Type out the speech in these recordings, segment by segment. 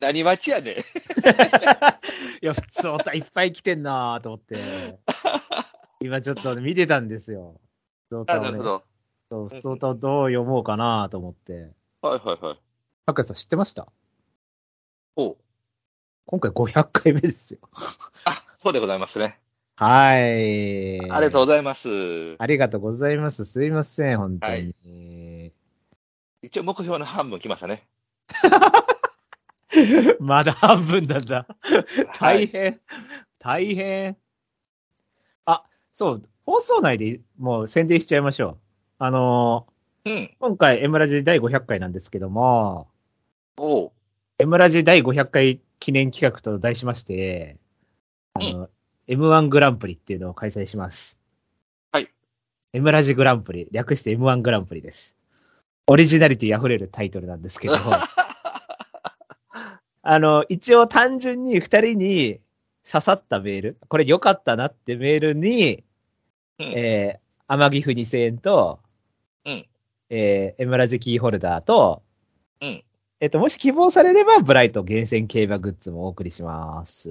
何待ちやねん。いや、普通おたいっぱい来てんなと思って。今ちょっと見てたんですよ。普通あ、歌をねなるほど。そう普通歌をどう読もうかなと思って。はいはいはい。拓也さん知ってました？おう今回500回目ですよ。あ、そうでございますね。はい。ありがとうございます。ありがとうございます。すいません、本当に。一応目標の半分来ましたね。まだ半分なんだ。はい。大変。大変。あ、そう、放送内でもう宣伝しちゃいましょう。あのうん。ー今回、エムラジ第500回なんですけども、おう。エムラジ第500回記念企画と題しまして、あの、M1 グランプリっていうのを開催します。はい。エムラジグランプリ、略して M1 グランプリです。オリジナリティ溢れるタイトルなんですけど、あの、一応単純に二人に刺さったメール、これ良かったなってメールに、うんえー、天城府2000円と、うんえー、エムラジキーホルダーと、うんえっと、もし希望されれば、ブライト厳選競馬グッズもお送りします。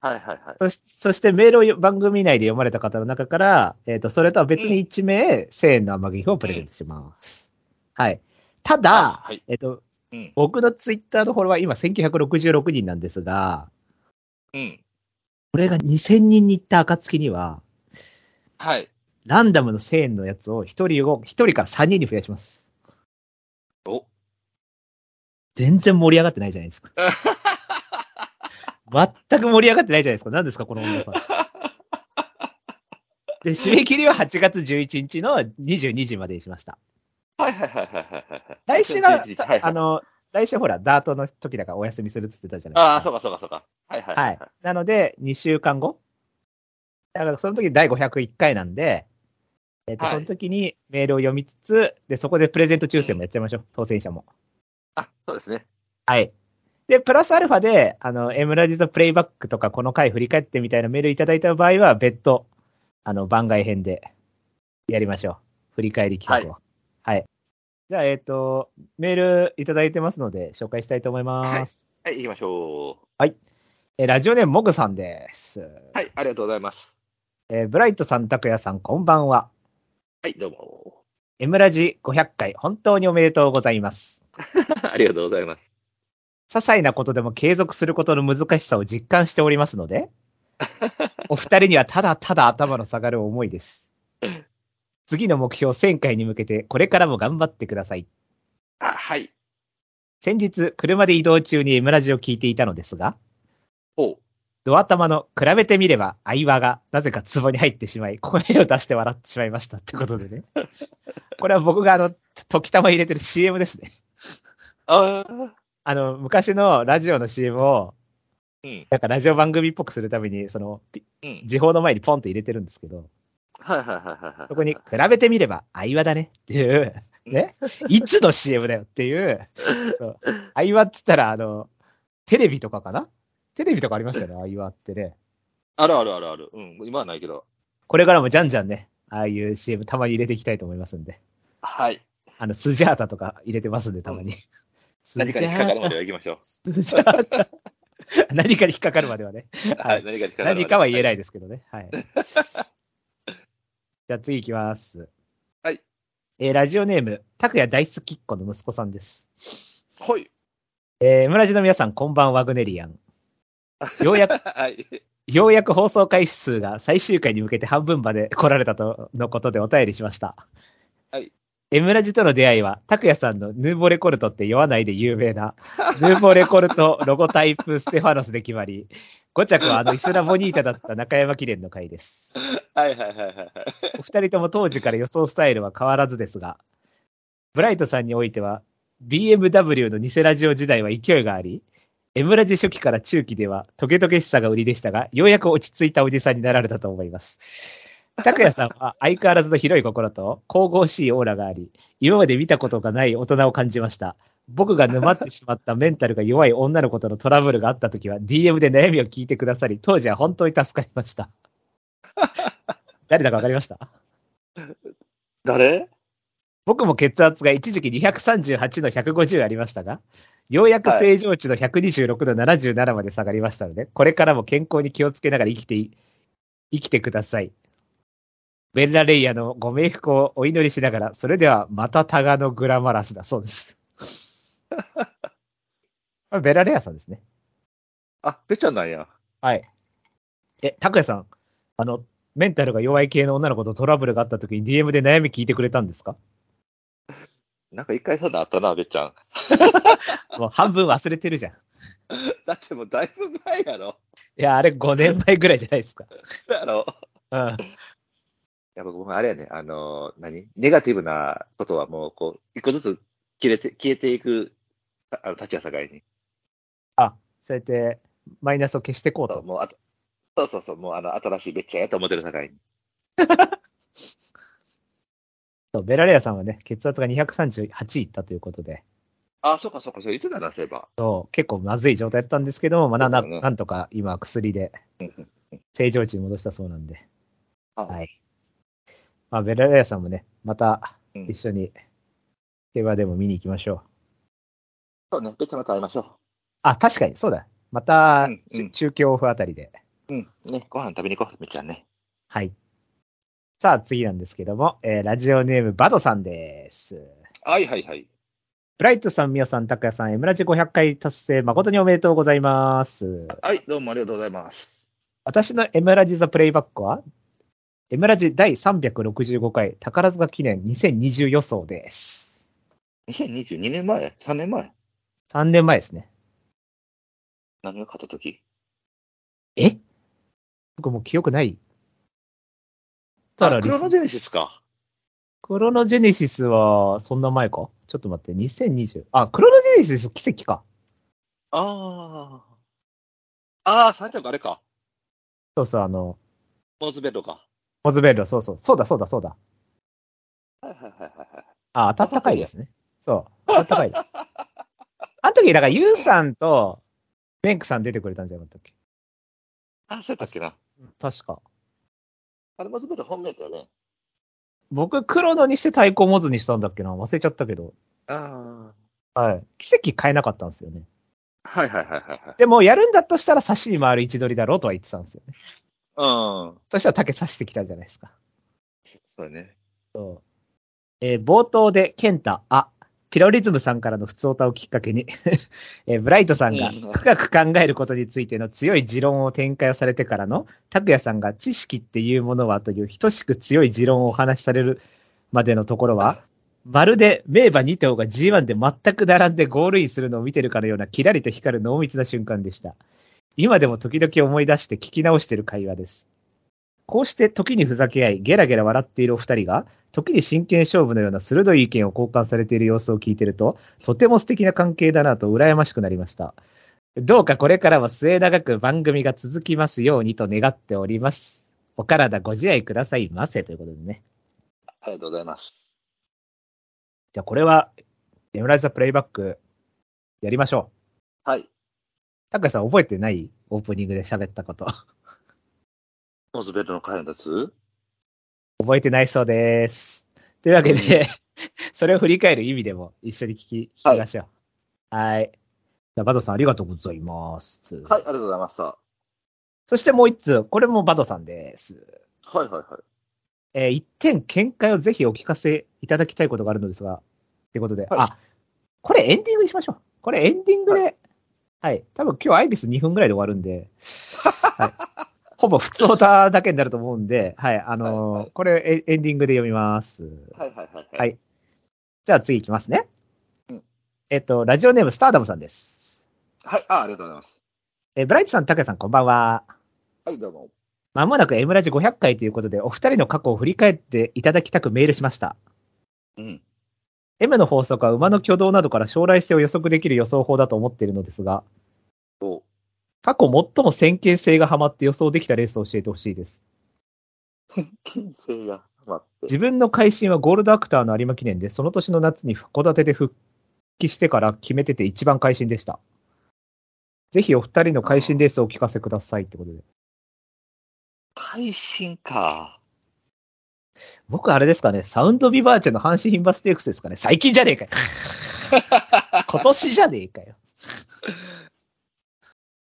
はいはいはい。そしそしてメールを番組内で読まれた方の中から、えっ、と、それとは別に1名、1000円の天城府をプレゼントします。はい。ただ、はいえっ、と、うん。僕のツイッターのフォロワー今1966人なんですが、うん。これが2000人に行った暁には、はい。ランダムの1000円のやつを1人を、1人から3人に増やします。お。全然盛り上がってないじゃないですか。全く盛り上がってないじゃないですか。何ですか、この女さん。で、締め切りは8月11日の22時までにしました。はいはいはいはいはいはい。来週が、はいはい、あの、来週ほら、ダートの時だからお休みするって言ってたじゃないああ、ですか。そうかそうかそうか。はいはいははいい。。なので、2週間後だからその時第501回なんで、えっ、と、はいその時にメールを読みつつ、で、そこでプレゼント抽選もやっちゃいましょう。当選者も。あ、そうですね。はい。で、プラスアルファで、あの、エムラジとプレイバックとか、この回振り返ってみたいなメールいただいた場合は、別途、あの、番外編でやりましょう。振り返り企画を。はい。じゃあ、えっ、と、メールいただいてますので、紹介したいと思います。はい、行きましょえーラジオネームモグさんです。う。はい、ありがとうございます。えーブライトさん、拓也さん、こんばんは。はい、どうも。エムラジ500回、本当におめでとうございます。ありがとうございます。些細なことでも継続することの難しさを実感しておりますので、お二人にはただただ頭の下がる思いです。次の目標1000回に向けて、これからも頑張ってください。あ、はい。先日、車で移動中にエムラジを聞いていたのですが、おう。ドア玉の比べてみれば相場がなぜか壺に入ってしまい、声を出して笑ってしまいましたってことでね。これは僕があの、時たま入れてる CM ですね。ああ。あの、昔のラジオの CM を、うん。なんかラジオ番組っぽくするために、その、ピうん。時報の前にポンと入れてるんですけど、はいはいはいはいはい。そこに比べてみれば相場だねっていう、ね、いつの CM だよっていう、相場っつったら、あの、テレビとかかな？テレビとかありましたよね、相場ってね。あるあるあるある。うん。今はないけど。これからもじゃんじゃんね、ああいう CM たまに入れていきたいと思いますんで。はい。あの、スジャータとか入れてますんで、たまに。スジャ何かに引っかかるまーでは行きましょタ、スジャータ。何かに引っかかるまではね。う。はい。何かに引っかかる。何かは言えないい。ですけどね。はい。じゃあ次行きます。はい。えーラジオネーム、拓也大好きっ子の息子さんです。はい。えー村地の皆さん、こんばんは、ワグネリアン。ようやく、はい。ようやく放送回数が最終回に向けて半分まで来られたとのことでお便りしました。はい。エムラジとの出会いは、拓也さんのヌーボレコルトって言わないで有名な、ヌーボレコルトロゴタイプステファノスで決まり、5着はあのイスラボニータだった中山記念の回です。はいはいはいはいはい。お二人とも当時から予想スタイルは変わらずですが、ブライトさんにおいては、BMW の偽ラジオ時代は勢いがあり、M ラジ初期から中期ではトゲトゲしさが売りでしたが、ようやく落ち着いたおじさんになられたと思います。拓也さんは相変わらずの広い心と神々しいオーラがあり、今まで見たことがない大人を感じました。僕が沼ってしまったメンタルが弱い女の子とのトラブルがあったときは DM で悩みを聞いてくださり、当時は本当に助かりました。誰だかわかりました？誰？僕も血圧が一時期238の150ありましたが、ようやく正常値の126度77まで下がりましたので、これからも健康に気をつけながら生きてい、生きてください。ベンラレイヤのご冥福をお祈りしながら、それではまたタガのグラマラスだそうです。これベラレイヤさんですね。あ、べっちゃんなんや。はい。え、拓也さん、あの、メンタルが弱い系の女の子とトラブルがあった時に DM で悩み聞いてくれたんですか？なんか一回そんなんあったな、べっちゃん。もう半分忘れてるじゃん。い だってもうだいぶ前やろ。や、あれ5年前ぐらいじゃないですか。やろ。うん。いや、僕もあれやね、あのー、何？ネガティブなことはもう、こう、一個ずつ消えて、消えていく、ああの、立ちや境に。そうやって、マイナスを消していこうと。そうもうあとそうそうそう、もうあの、新しいべっちゃんやと思ってる境に。そうベラレアさんはね、血圧が238いったということで、あ、そうかそうか、そう言ってたな、そういえば。そう結構まずい状態だったんですけども、まあ、なななんとか今、薬で正常値に戻したそうなんで、あはい。まあ、ベラレアさんもね、またうん一緒に競馬でも見に行きましょう。そうね、べっちゃんまた会いましょあ、確かに、そうだ。また、うんうんち中京オフあたりで。う。うん。ね、ご飯食べに行こう、べっちゃんね。はい。さあ、次なんですけども、えーラジオネーム、バドさんです。はいはいはい。ブライトさん、ミオさん、タクヤさん、エムラジ500回達成、誠におめでとうございます。はい、どうもありがとうございます。私のエムラジザプレイバックは、エムラジ第365回宝塚記念2020予想です。2022年前 ?3 年前？3年前ですね。何を買った時？え？僕もう記憶ない。ただあ、リスクロノジェネシスか。クロノジェネシスは、そんな前か？ちょっと待って、2020。あ、クロノジェネシス奇跡か。ああ。ああ、3着あれか。そうそう、あの、モーズベッドか。モズベル、そうそう。そうだ、そうだ、そうだ。はいはいはいはいはい。あ、当たった回ですね。そう。当たった回だ。あの時、だから、ユウさんと、メンクさん出てくれたんじゃなかったっけ？あ、そうやったっけな。確か。あれ、モーズベッド本命だよね。僕、黒のにして対抗モズにしたんだっけな？忘れちゃったけど。あはい。奇跡変えなかったんですよね。あ。はいはいはいはいはい。でも、やるんだとしたら、差しに回る位置取りだろうとは言ってたんですよね。うん。そしたら竹刺してきたじゃないですか。そうだね。えー冒頭で、ケンタ、あ、ピロリズムさんからの普通歌をきっかけに、えーブライトさんがうん深く考えることについての強い持論を展開をされてからの、拓也さんが知識っていうものはという等しく強い持論をお話しされるまでのところは、まるで名馬2頭が G1 で全く並んでゴールインするのを見てるかのようなキラリと光る濃密な瞬間でした。今でも時々思い出して聞き直している会話です。こうして時にふざけ合い、ゲラゲラ笑っているお二人が、時に真剣勝負のような鋭い意見を交換されている様子を聞いていると、とても素敵な関係だなと羨ましくなりました。どうかこれからも末永く番組が続きますようにと願っております。お体ご自愛くださいませということでね。ありがとうございます。じゃあこれは、エムライザプレイバック、やりましょう。はい。高橋さん覚えてないオープニングで喋ったこと。モーズベッドの回のやつ覚えてないそうです。というわけで、それを振り返る意味でも一緒に聞き、聞きましょう。はい。じゃあ、バドさんありがとうございます。はい、ありがとうございました。はそしてもう一通、これもバドさんです。いはいはい。えー一点見解をぜひお聞かせいただきたいことがあるのですが、ってことで、はいあ、これエンディングにしましょう。これエンディングで、はい、多分今日アイビス2分ぐらいで終わるんで、はい、ほぼ普通オタだけになると思うんで、はい、あのーはいはいこれエエンディングで読みます。はいはいはい。はいじゃあ次いきますね。うんえっと、ラジオネームスターダムさんです。はい、あありがとうございます。えーブライトさん、タケさん、こんばんは。はい、どうも。まもなく M ラジ500回ということで、お二人の過去を振り返っていただきたくメールしました。うん。M の法則は馬の挙動などから将来性を予測できる予想法だと思っているのですが、お過去最も先見性がハマって予想できたレースを教えてほしいです。金星が待って。自分の会心はゴールドアクターの有馬記念で、その年の夏に函館で復帰してから決めてて一番会心でした。ぜひお二人の会心レースをお聞かせくださいってことで。会心か。僕あれですかね、サウンドビバーチェの阪神牝馬ステークスですかね。最近じゃねえかよ。今年じゃねえかよ。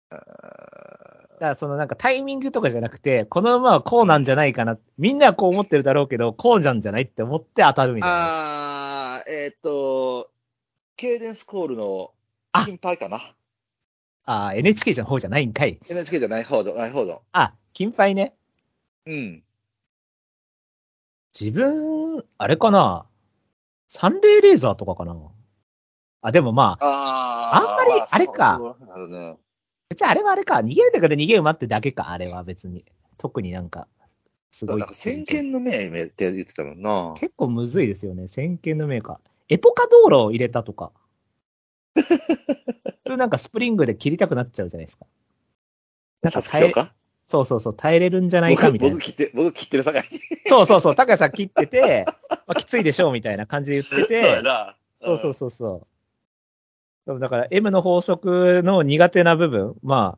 あだからそのなんかタイミングとかじゃなくて、この馬はこうなんじゃないかな。みんなはこう思ってるだろうけど、こうなんじゃないって思って当たるみたいな。あー、えっ、と、ケイデンスコールのあ金牌かな？ああ、NHK じゃの方じゃないんかい。NHK じゃない方の、ない方の。あ、金牌ね。うん。自分、あれかな？サンレイレーザーとかかな。あ、でもまあ、あー。あんまりあれかそうそうなるね。別にあれはあれか。逃げるだけで逃げ馬ってだけか、あれは別に。特になんか、すごい。なんか先見の明明って言ってたもんな。結構むずいですよね。先見の明か。エポカ道路を入れたとか。普通なんかスプリングで切りたくなっちゃうじゃないですか。なんか耐え、そうそうそう、耐えれるんじゃないかみたいな僕。切って、僕切ってるさかいに。そうそうそう、高谷さん切ってて、まあ、きついでしょうみたいな感じで言って そうやて、な。そうそうそうそう。だから M の法則の苦手な部分、まあ、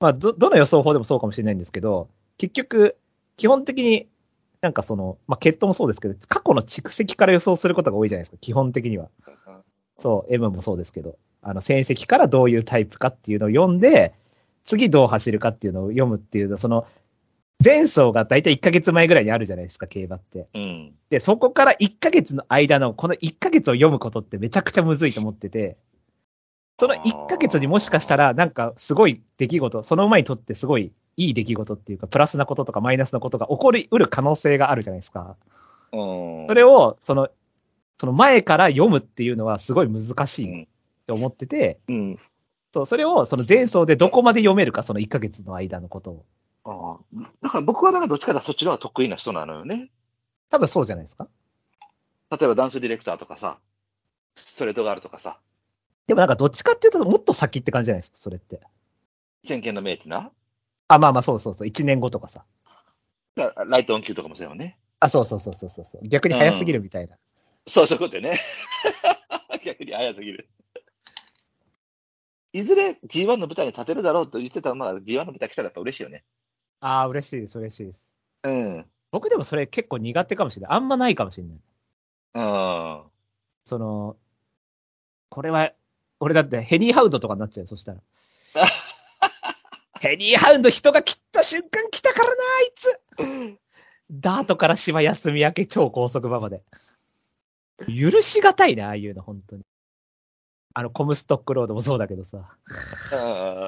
まあど、どの予想法でもそうかもしれないんですけど、結局、基本的になんかその、まあ、血統もそうですけど、過去の蓄積から予想することが多いじゃないですか、基本的には。そう、M もそうですけど、あの、戦績からどういうタイプかっていうのを読んで、次どう走るかっていうのを読むっていうの、その、前走が大体1ヶ月前ぐらいにあるじゃないですか、競馬って。うん。で、そこから1ヶ月の間の、この1ヶ月を読むことってめちゃくちゃむずいと思ってて、その1ヶ月にもしかしたら、なんかすごい出来事、その馬にとってすごいいい出来事っていうか、プラスなこととかマイナスなことが起こりうる可能性があるじゃないですか。うん。それを、その、その前から読むっていうのはすごい難しいと思ってて、うん。そう、それをその前走でどこまで読めるか、その1ヶ月の間のことを。ああ。だから僕はなんかどっちかというとそっちの方が得意な人なのよね。多分そうじゃないですか。例えばダンスディレクターとかさ、ストレートガールとかさ、でもなんかどっちかっていうともっと先って感じじゃないですか、それって。先見の明ってな？あ、まあまあそうそうそう、1年後とかさ。ライトオン級とかもそうよね。あ、そうそうそうそうそう。逆に早すぎるみたいな。そう、そういうことよね。逆に早すぎる。いずれ G1 の舞台に立てるだろうと言ってた馬が G1 の舞台来たらやっぱ嬉しいよね。ああ、嬉しいです、嬉しいです。うん。僕でもそれ結構苦手かもしれない。あんまないかもしれない。うん。その、これは、俺だってヘニーハウンドとかになっちゃうよ、そしたら。ヘニーハウンド人が切った瞬間来たからな、あいつダートから芝休み明け超高速馬場で。許しがたいな、ああいうの、本当に。あの、コムストックロードもそうだけどさ。う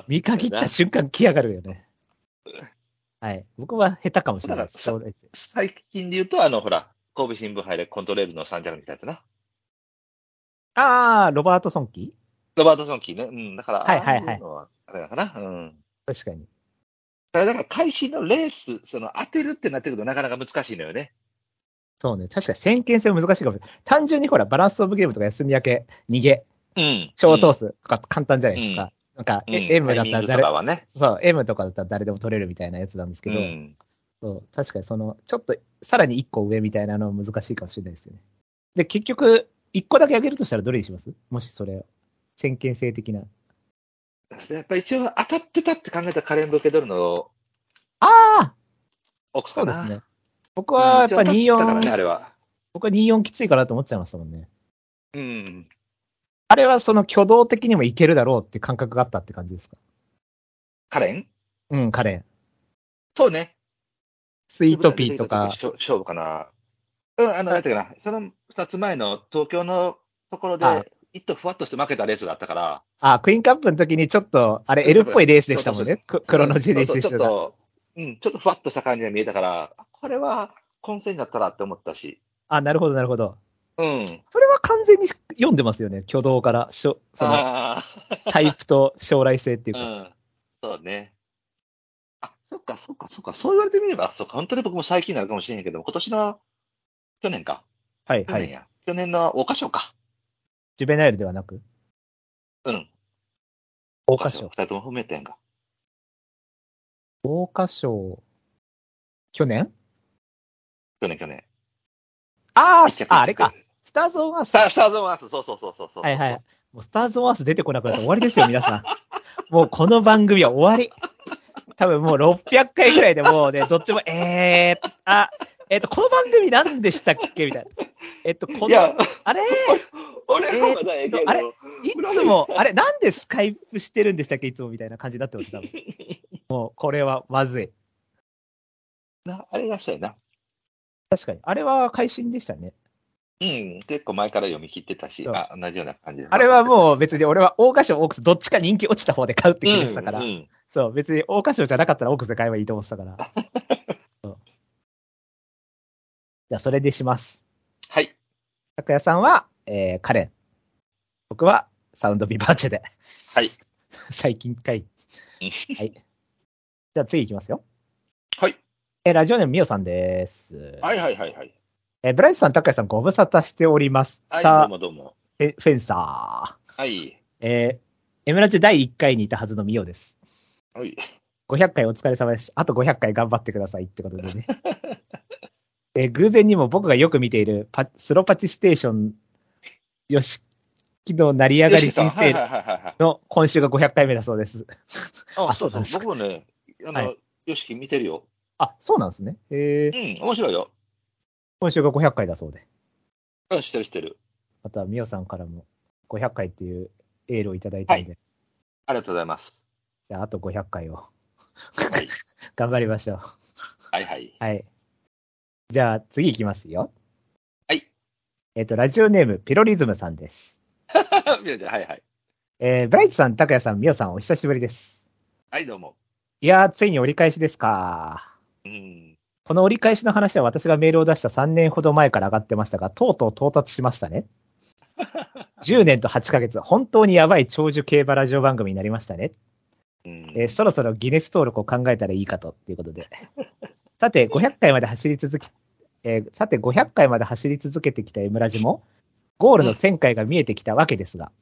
ん見限った瞬間来やがるよね。はい。僕は下手かもしれない最近で言うと、あの、ほら、神戸新聞杯でコントレールの三着みたいなやつな。ああ、ロバートソンキー？ロバートソンキーね。うん、だから、はいはいはいあれだかな。うん。確かに。だから、だから開始のレース、その当てるってなってくるとなかなか難しいのよね。そうね。確かに先見性は難しいかもしれない。単純にほら、バランスオブゲームとか休み明け、逃げ、うん。小通すとか簡単じゃないですか。なんか、うん、え M だったら誰ね。そう、M とかだったら誰でも取れるみたいなやつなんですけど、うん。そう確かにその、ちょっと、さらに一個上みたいなのは難しいかもしれないですよね。で、結局、一個だけ上げるとしたらどれにします？もしそれ、先見性的な。やっぱ一応当たってたって考えたカレン・ブケドルのああ奥さんそうですね。僕はやっぱうんね、あ24、れは。僕は24きついかなと思っちゃいましたもんね。うん。あれはその挙動的にもいけるだろうって感覚があったって感じですか？カレン？うん、カレン。そうね。スイートピーとか、勝勝負かな。うん、あの、なんていうかな、その二つ前の東京のところはいで、一頭ふわっとして負けたレースがあったから、あ、クイーンカップの時にちょっと、あれ L っぽいレースでしたもんね。ククロノジェネシスが。そうそうちょっと、うん、ちょっとふわっとした感じが見えたから、これは混戦だったらって思ったし、あ、なるほど、なるほど。うん。それは完全に読んでますよね。挙動から、しょそのあタイプと将来性っていうあ、か。うん。そうね。あ、そっか、そっか、そっか、そう言われてみれば、そっか、本当に僕も最近になるかもしれへんけど、今年の、去年か。はい、はい。去年や。去年の桜花賞か。ジュベナイルではなく、うん。桜花賞二。人とも踏めてんが。桜花賞、去年？去年、去年。ああ、あ、あれか。スターズ・オン・アースス。ター、スターズ・オン・アース、そうそうそうそうそう。はいはい。もうスターズ・オン・アース出てこなくなったら終わりですよ、皆さん。もうこの番組は終わり。多分もう600回ぐらいでもうね、どっちも、えー、あ、えっ、と、この番組何でしたっけ？みたいな。えっと、この、あれ？俺はまだええけど。あれ？いつも、あれ、なんでスカイプしてるんでしたっけ？いつもみたいな感じになってます、多分。もう、これはまずい。なあれがそうやな。確かに。あれは会心でしたね。うん、結構前から読み切ってたし、あ同じような感じで。あれはもう別に俺は桜花賞、オークス、どっちか人気落ちた方で買うって決めてたから。うんうんそう、別に桜花賞じゃなかったらオークスで買えばいいと思ってたから。じゃあ、それでします。はい。拓也さんは、えー、カレン。僕は、サウンドビバーチェで。はい。最近かい。うんはい。じゃあ次いきますよ。はい。えーラジオネームみおさんです。はいはいはいはい。えーブライトさん、拓也さん、ご無沙汰しております。はい、たどうもどうも。フェフェンサー。はい。えー、エムラジ第1回にいたはずのみおです。はい。500回お疲れ様です。あと500回頑張ってくださいってことでね。えー偶然にも僕がよく見ているパスロパチステーション、よしきの成り上がり人はい生はいはいはい。の今週が500回目だそうです。あ あそうなんですか僕もね、あの、はよしき見てるよ。あ、そうなんですね。えー、うん、面白いよ。今週が500回だそうで。うん、知ってる知ってる。また、みおさんからも500回っていうエールをいただいたので、ありがとうございます。じゃああと500回をはい。頑張りましょう。はいはい。はい。じゃあ次行きますよ。はい。えっ、と、ラジオネーム、ピロリズムさんです。ちゃんはいはい。えー、ブライトさん、拓也さん、みおさん、お久しぶりです。はい、どうも。いやー、ついに折り返しですか。うん。この折り返しの話は私がメールを出した3年ほど前から上がってましたが、とうとう到達しましたね。10年と8ヶ月、本当にやばい長寿競馬ラジオ番組になりましたね。うんえーそろそろギネス登録を考えたらいいかと、っていうことで。さて、500回まで走り続き、えーさて、500回まで走り続けてきた M ラジも、ゴールの1000回が見えてきたわけですが、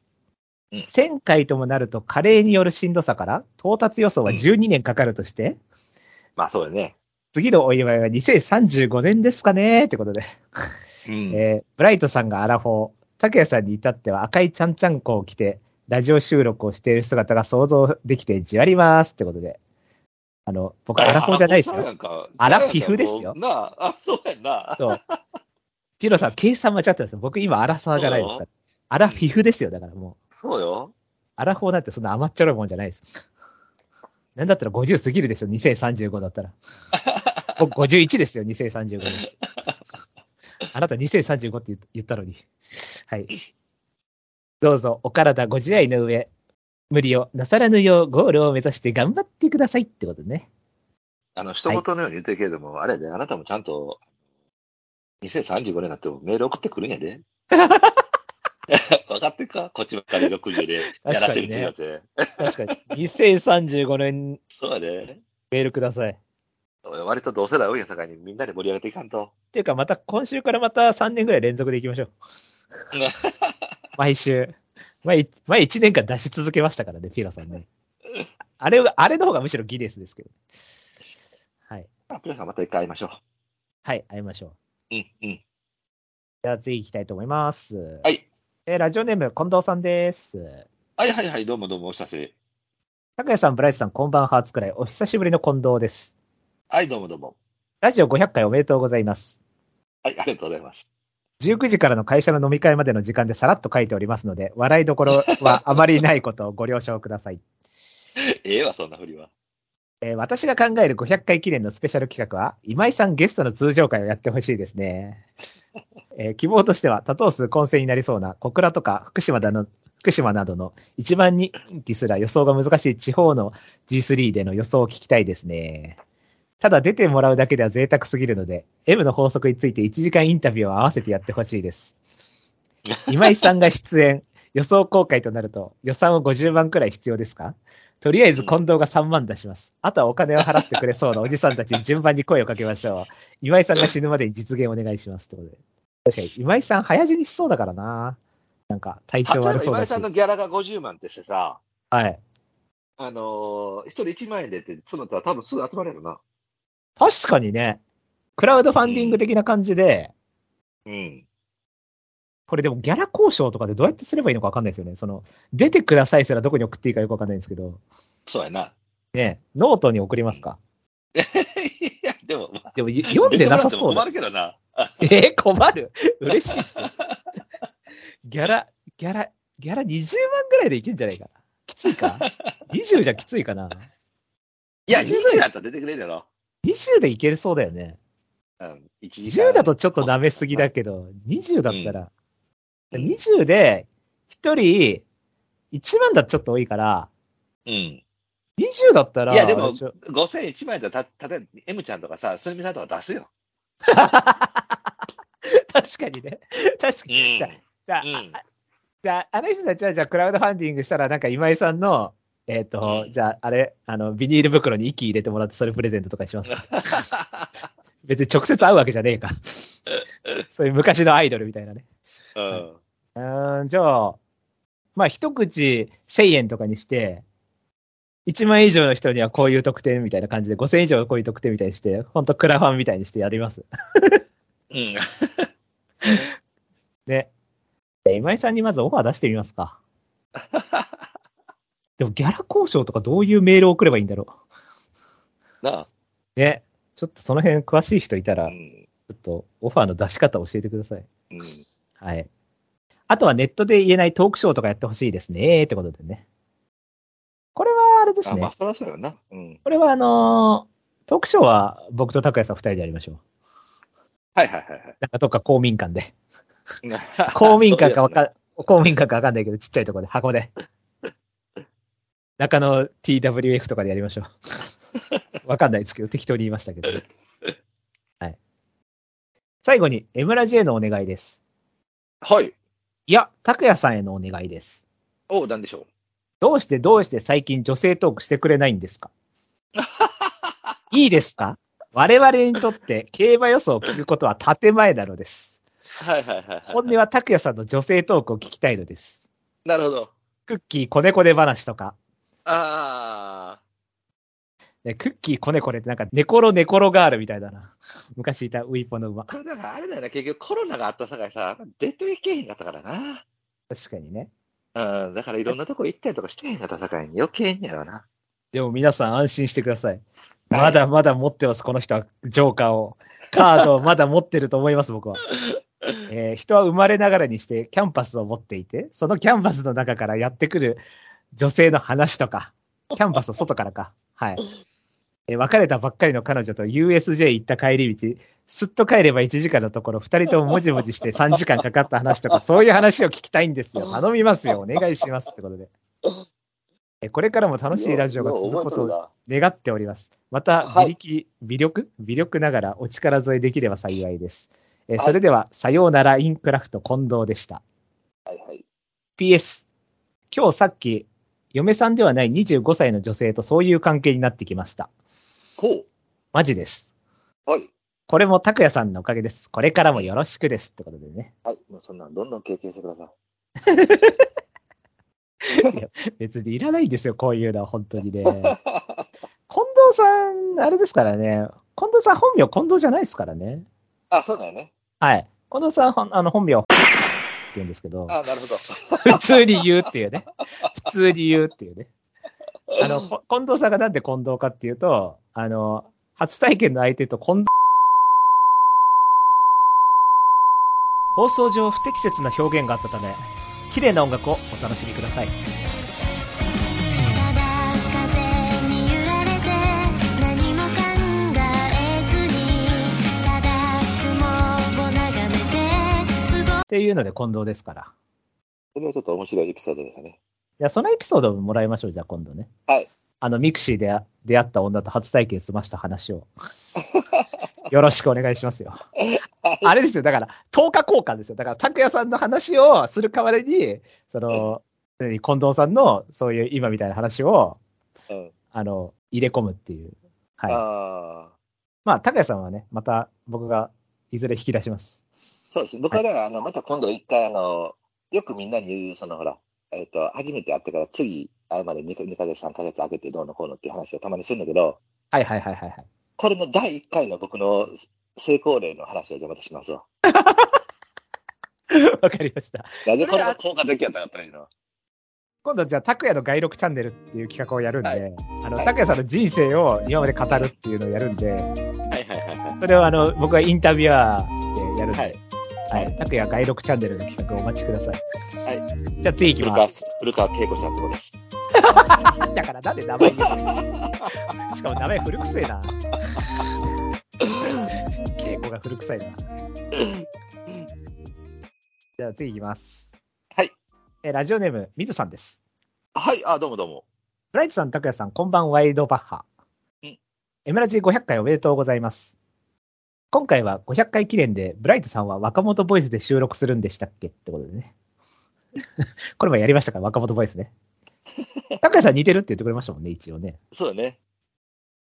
うん1000回ともなると、加齢によるしんどさから、到達予想は12年かかるとして、まあそうだね。次のお祝いは2035年ですかねってことで、うん。えーブライトさんがアラフォー、竹谷さんに至っては赤いちゃんちゃんこを着て、ラジオ収録をしている姿が想像できてじわりますってことで。あの、僕、アラフォーじゃないですよ。よアラフィフですよなあ、あ、そうやんな。そう。ピロさん、計算間違ってますよ。僕今、アラサーじゃないですから。アラフィフですよ。だからもう。そうよ。アラフォーなんてそんな甘っちょろいもんじゃないです。なんだったら50過ぎるでしょ、2035だったら。僕51ですよ、2035年。あなた2035って言言ったのに。はい。どうぞ、お体ご自愛の上、無理をなさらぬようゴールを目指して頑張ってくださいってことね。あの、一言のように言ってるけれども、あれで、あなたもちゃんと、2035年になってもメール送ってくるんやで。分かってるか？こっちばっかり60でやらせるってやつ。確かに。2035年そうやで。メールください。っ割と同世代多いんやさかいにみんなで盛り上げていかんと。ていうか、また今週からまた3年ぐらい連続でいきましょう。毎週。前、前1年間出し続けましたからね、ピーラさんね。あれ、あれの方がむしろギネスですけど。はい。あ、プレさんまた一回会いましょはい、会いましょう。う。うん、うん。じゃあ次行きたいと思います。はい。えーラジオネーム、近藤さんです。はいはいはい、どうもどうもお久しぶり。高谷さん、ブライスさん、こんばんは、つくらい。お久しぶりの近藤です。はい、どうもどうも。ラジオ500回おめでとうございます。はい、ありがとうございます。19時からの会社の飲み会までの時間でさらっと書いておりますので、笑いどころはあまりないことをご了承ください。ええわ、そんなふりは。えー私が考える500回記念のスペシャル企画は、今井さんゲストの通常会をやってほしいですね。えー希望としては多頭数混戦になりそうな小倉とか福島など福島などの一番人気すら予想が難しい地方の G3 での予想を聞きたいですね。ただ出てもらうだけでは贅沢すぎるので、M の法則について1時間インタビューを合わせてやってほしいです。今井さんが出演、予想公開となると予算を50万くらい必要ですか？とりあえず近藤が3万出します。あとはお金を払ってくれそうなおじさんたちに順番に声をかけましょう。今井さんが死ぬまでに実現お願いします。ことで。確かに、今井さん早死にしそうだからな。なんか、体調悪そうだし今井さん。のギャラが50万ってしてさ、はい。あのー、一人1万円でって募ったら多分すぐ集まれるな。確かにね、クラウドファンディング的な感じで、うん。これでもギャラ交渉とかでどうやってすればいいのかわかんないですよね。その、出てくださいすらどこに送っていいかよくわかんないんですけど、そうやな。ね、ノートに送りますか？いや、でも、まあ、でも読んでなさそうだ。困るけどな。えー困る？嬉しいっすよ。ギャラ、ギャラ、ギャラ20万ぐらいでいけんじゃないかな。きついか ?20 じゃきついかないや、20やったら出てくれるやろ。?20 でいけそうだよね。うん。1時間。10だとちょっと舐めすぎだけど、20だったら、うん20で、1人、1万だとちょっと多いから、うん。20だったら、いや、でも、あれしょ5000円1万円だったら、た、たとえば、M ちゃんとかさ、すみさんとか出すよ。確かにね。確かうに。ん。だだうんあじゃあ、あの人たちは、じゃあ、クラウドファンディングしたら、なんか今井さんの、えっ、と、うんじゃあ、あれ、あの、ビニール袋に息入れてもらって、それプレゼントとかします。別に直接会うわけじゃねえか。そういう昔のアイドルみたいなね。うん。うーん、じゃあ、まあ、一口1000円とかにして、1万円以上の人にはこういう特典みたいな感じで、5000円以上こういう特典みたいにして、本当クラファンみたいにしてやります。うん。ね。で今井さんにまずオファー出してみますか。でもギャラ交渉とかどういうメールを送ればいいんだろなあ。う。ね。ちょっとその辺詳しい人いたら、ちうん。ょっとオファーの出し方教えてください。うん。はい。あとはネットで言えないトークショーとかやってほしいですね。ってことでね。これはあれですあ、ね。まあ、そそうよな。うん。これはあのートークショーは僕と拓也さん二人でやりましょう。はいはいはいなんかどっか公民館で。はい。公民館かわか、公民館かわかんないけど、ちっちゃいところで、箱で。中野 TWF とかでやりましょう。わかんないですけど、適当に言いましたけど、はい。最後に、エムラジへのお願いです。やはい。いや、拓也さんへのお願いです。おう、なんでしょう。どうしてどうして最近女性トークしてくれないんですか？いいですか？我々にとって競馬予想を聞くことは建前なのです。はいはいはいはい。本音は拓也さんの女性トークを聞きたいのです。なるほど。クッキーこねこね話とか、あね、クッキーこねこねってなんか寝転寝転ガールみたいだな。昔いたウィーポの馬あ。。これだからあれだよね、結局コロナがあったさかいさ、出ていけへんかったからな。確かにね。うん、だからいろんなとこ行ったりとかしてへんかったさかいに余計にやろな。でも皆さん安心してください。まだまだ持ってます、この人は、ジョーカーを。カードを まだ持ってると思います、僕は。えー人は生まれながらにしてキャンパスを持っていて、そのキャンパスの中からやってくる女性の話とか、キャンパスの外からか。はい。えー別れたばっかりの彼女と USJ 行った帰り道、すっと帰れば1時間のところ、2人とももじもじして3時間かかった話とか、そういう話を聞きたいんですよ。頼みますよ。お願いします。ってことで。えーこれからも楽しいラジオが続くことをを。願っております。また、はい微力、微力？微力ながらお力添えできれば幸いです。えそれでは、さようなら、インクラフト近藤でした。はいはい。PS、今日さっき、嫁さんではない25歳の女性とそういう関係になってきました。ほマジです。う。はい。これも拓也さんのおかげです。これからもよろしくです。ってことでね。はい。もうそんなんどんどん経験してください。別にいらないんですよ、こういうのは、本当にね。近藤さん、あれですからね。近藤さん本名近藤じゃないですからね。あ、そうだよね。はい。近藤さんあの本名、って言うんですけど、あ、なるほど。普通に言うっていうね。普通に言うっていうね。あの、こ近藤さんがなんで近藤かっていうと、あの、初体験の相手と近藤放送上不適切な表現があったため、綺麗な音楽をお楽しみください。っていうので近藤ですから。それはちょっと面白いエピソードでしたね。いや、そのエピソードをもらいましょう、じゃあ今度ね。はい。あの、ミクシーで出会った女と初体験済ました話を。よろしくお願いしますよ。あれですよ、だから、10日交換ですよ。だから、拓也さんの話をする代わりに、その、近藤さんのそういう今みたいな話を、うん。あの、入れ込むっていう。はい。ああ。まあ、拓也さんはね、また僕がいずれ引き出します。そうです。僕はだから、あの、また今度一回、あの、よくみんなに言う、そのほら、えっ、と、初めて会ってから次会うまで 2, 2ヶ月、3ヶ月空けてどうのこうのっていう話をたまにするんだけど、はいはいはいはいはい。これの第1回の僕の成功例の話をじゃあまたしますわ。わかりました。なぜこれが効果的やったかったの今度じゃあ、拓也の外録チャンネルっていう企画をやるんで、はいあの、はいさんの人生を今まで語るっていうのをやるんで、はいはいはいはい。それをあの、僕はインタビュアーでやるんで、はいはい。拓也外録チャンネルの企画をお待ちください。はい。じゃあ次行きます。、古川恵子ちゃんのとこです。だからなんで名前 しかも名前古くせえな。稽古が古くさいな。じゃあ次行きます。はい。えラジオネーム、水さんです。はい、あ、どうもどうも。ブライトさん、拓也さん、こんばんワイドバッハ。うんエムラジ500回おめでとうございます。今回は500回記念で、ブライトさんは若元ボイスで収録するんでしたっけってことでね。これもやりましたか？ら、若元ボイスね。拓也さん似てるって言ってくれましたもんね、一応ね。そうだね。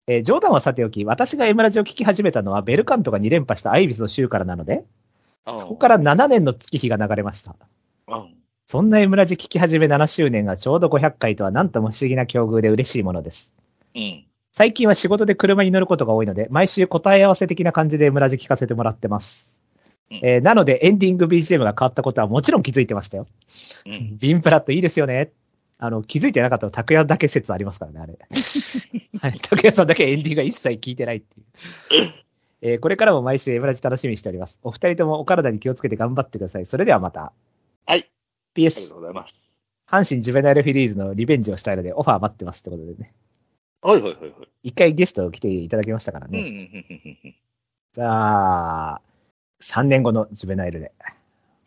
えー冗談はさておき、私がエムラジを聞き始めたのは、ベルカントが2連覇したアイビスの週からなので、うんそこから7年の月日が流れました。うん。そんなエムラジ聞き始め7周年がちょうど500回とはなんとも不思議な境遇で嬉しいものです。うん。最近は仕事で車に乗ることが多いので、毎週答え合わせ的な感じでエムラジ聞かせてもらってます。うんえーなので、エンディング BGM が変わったことはもちろん気づいてましたよ。うん。ビンプラットいいですよね。あの、気づいてなかったら拓也だけ説ありますからね、あれ。はい。拓也さんだけエンディングが一切聞いてないっていう。えーこれからも毎週エムラジ楽しみにしております。お二人ともお体に気をつけて頑張ってください。それではまた。はい。ありが PS と、うございます。阪神ジュベナイルフィリーズのリベンジをしたいのでオファー待ってますってことでね。はいはいはいはい。一回ゲスト来ていただきましたからね。じゃあ、3年後のジュベナイルで。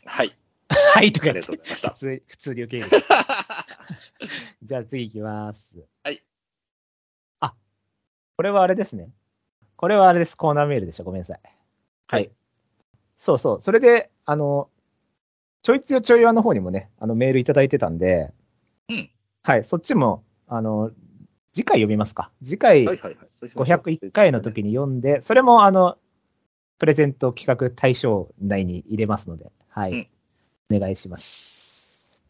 はい。はい、とか言ってがとうございました普。通、普通に受け入れる。じゃあ次行きます。はい。あ、これはあれですね。これはあれです。コーナーメールでした。ごめんなさい。はい。そうそう。それで、あの、ちょいつよちょいわの方にもね、あのメールいただいてたんで、うんはい、そっちも、あの、次回読みますか。次回、はいはいはい。そうしましょう501回の時に読んで、それもあの、プレゼント企画対象内に入れますので、はい。お願いします。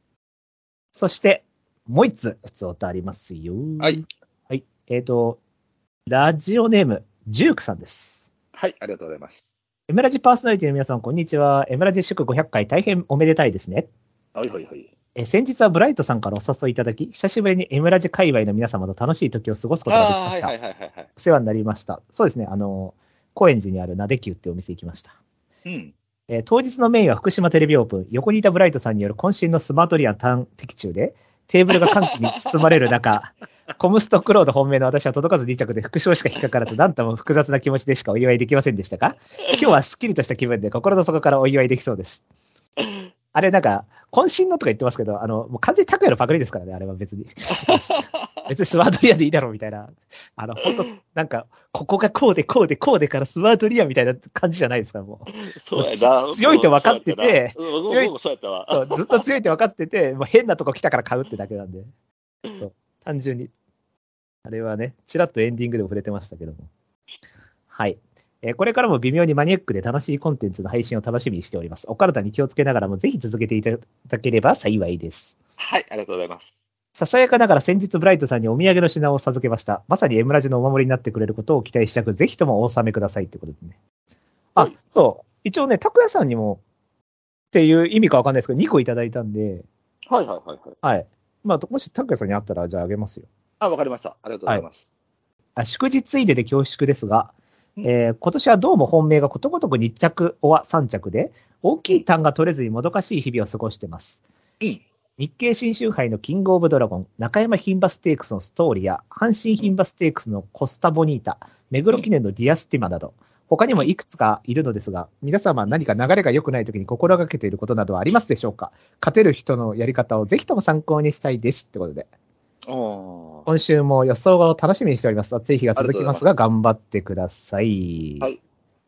そして、もう一つ、普通音ありますよ。はい。はい。えっ、と、ラジオネーム、ジュークさんです。はい、ありがとうございます。エムラジパーソナリティの皆さん、こんにちは。エムラジ祝500回大変おめでたいですね。はいはいはい。え先日はブライトさんからお誘いいただき、久しぶりにエムラジ界隈の皆様と楽しい時を過ごすことができました。はいはいはい。お世話になりました。そうですね、あの、高円寺にあるなできゅうってお店行きました。うん。えー当日のメインは福島テレビオープン、横にいたブライトさんによる渾身のスマートリアン単的中で、テーブルが歓喜に包まれる中、コムストックロード本命の私は届かず2着で副賞しか引っかからず、なんとも複雑な気持ちでしかお祝いできませんでしたが、今日はすっきりとした気分で心の底からお祝いできそうです。あれなんか、渾身のとか言ってますけど、あの、もう完全に拓也のパクリですからね、あれは別に。別にスマートリアでいいだろうみたいな。あの、本当なんか、ここがこうでこうでこうでからスマートリアみたいな感じじゃないですか、もう。そうやな。強いと分かってて強いそうやったずっと強いって分かってて、もう変なとこ来たから買うってだけなんで。単純に。あれはね、ちらっとエンディングでも触れてましたけども。はい。えーこれからも微妙にマニアックで楽しいコンテンツの配信を楽しみにしております。お体に気をつけながらもぜひ続けていただければ幸いです。はい、ありがとうございます。ささやかながら先日ブライトさんにお土産の品を授けました。まさにエムラジのお守りになってくれることを期待したく、ぜひともお納めくださいってことでね。あ、はいそう。一応ね、拓也さんにもっていう意味かわかんないですけど、2個いただいたんで、はいはいはいはい。はい。まあ、もし拓也さんに会ったら、じゃああげますよ。あ、わかりました。ありがとうございます。あ祝日ついでで恐縮ですが、うんえー今年はどうも本命がことごとく2着、おは3着で、大きい単が取れずにもどかしい日々を過ごしてます。うん日経新春杯のキングオブドラゴン、中山牝馬ステークスのストーリア、阪神牝馬ステークスのコスタボニータ、目黒記念のディアスティマなど、他にもいくつかいるのですが、皆様何か流れが良くない時に心がけていることなどはありますでしょうか?勝てる人のやり方をぜひとも参考にしたいですってことで。今週も予想を楽しみにしております。暑い日が続きますが、頑張ってください。はい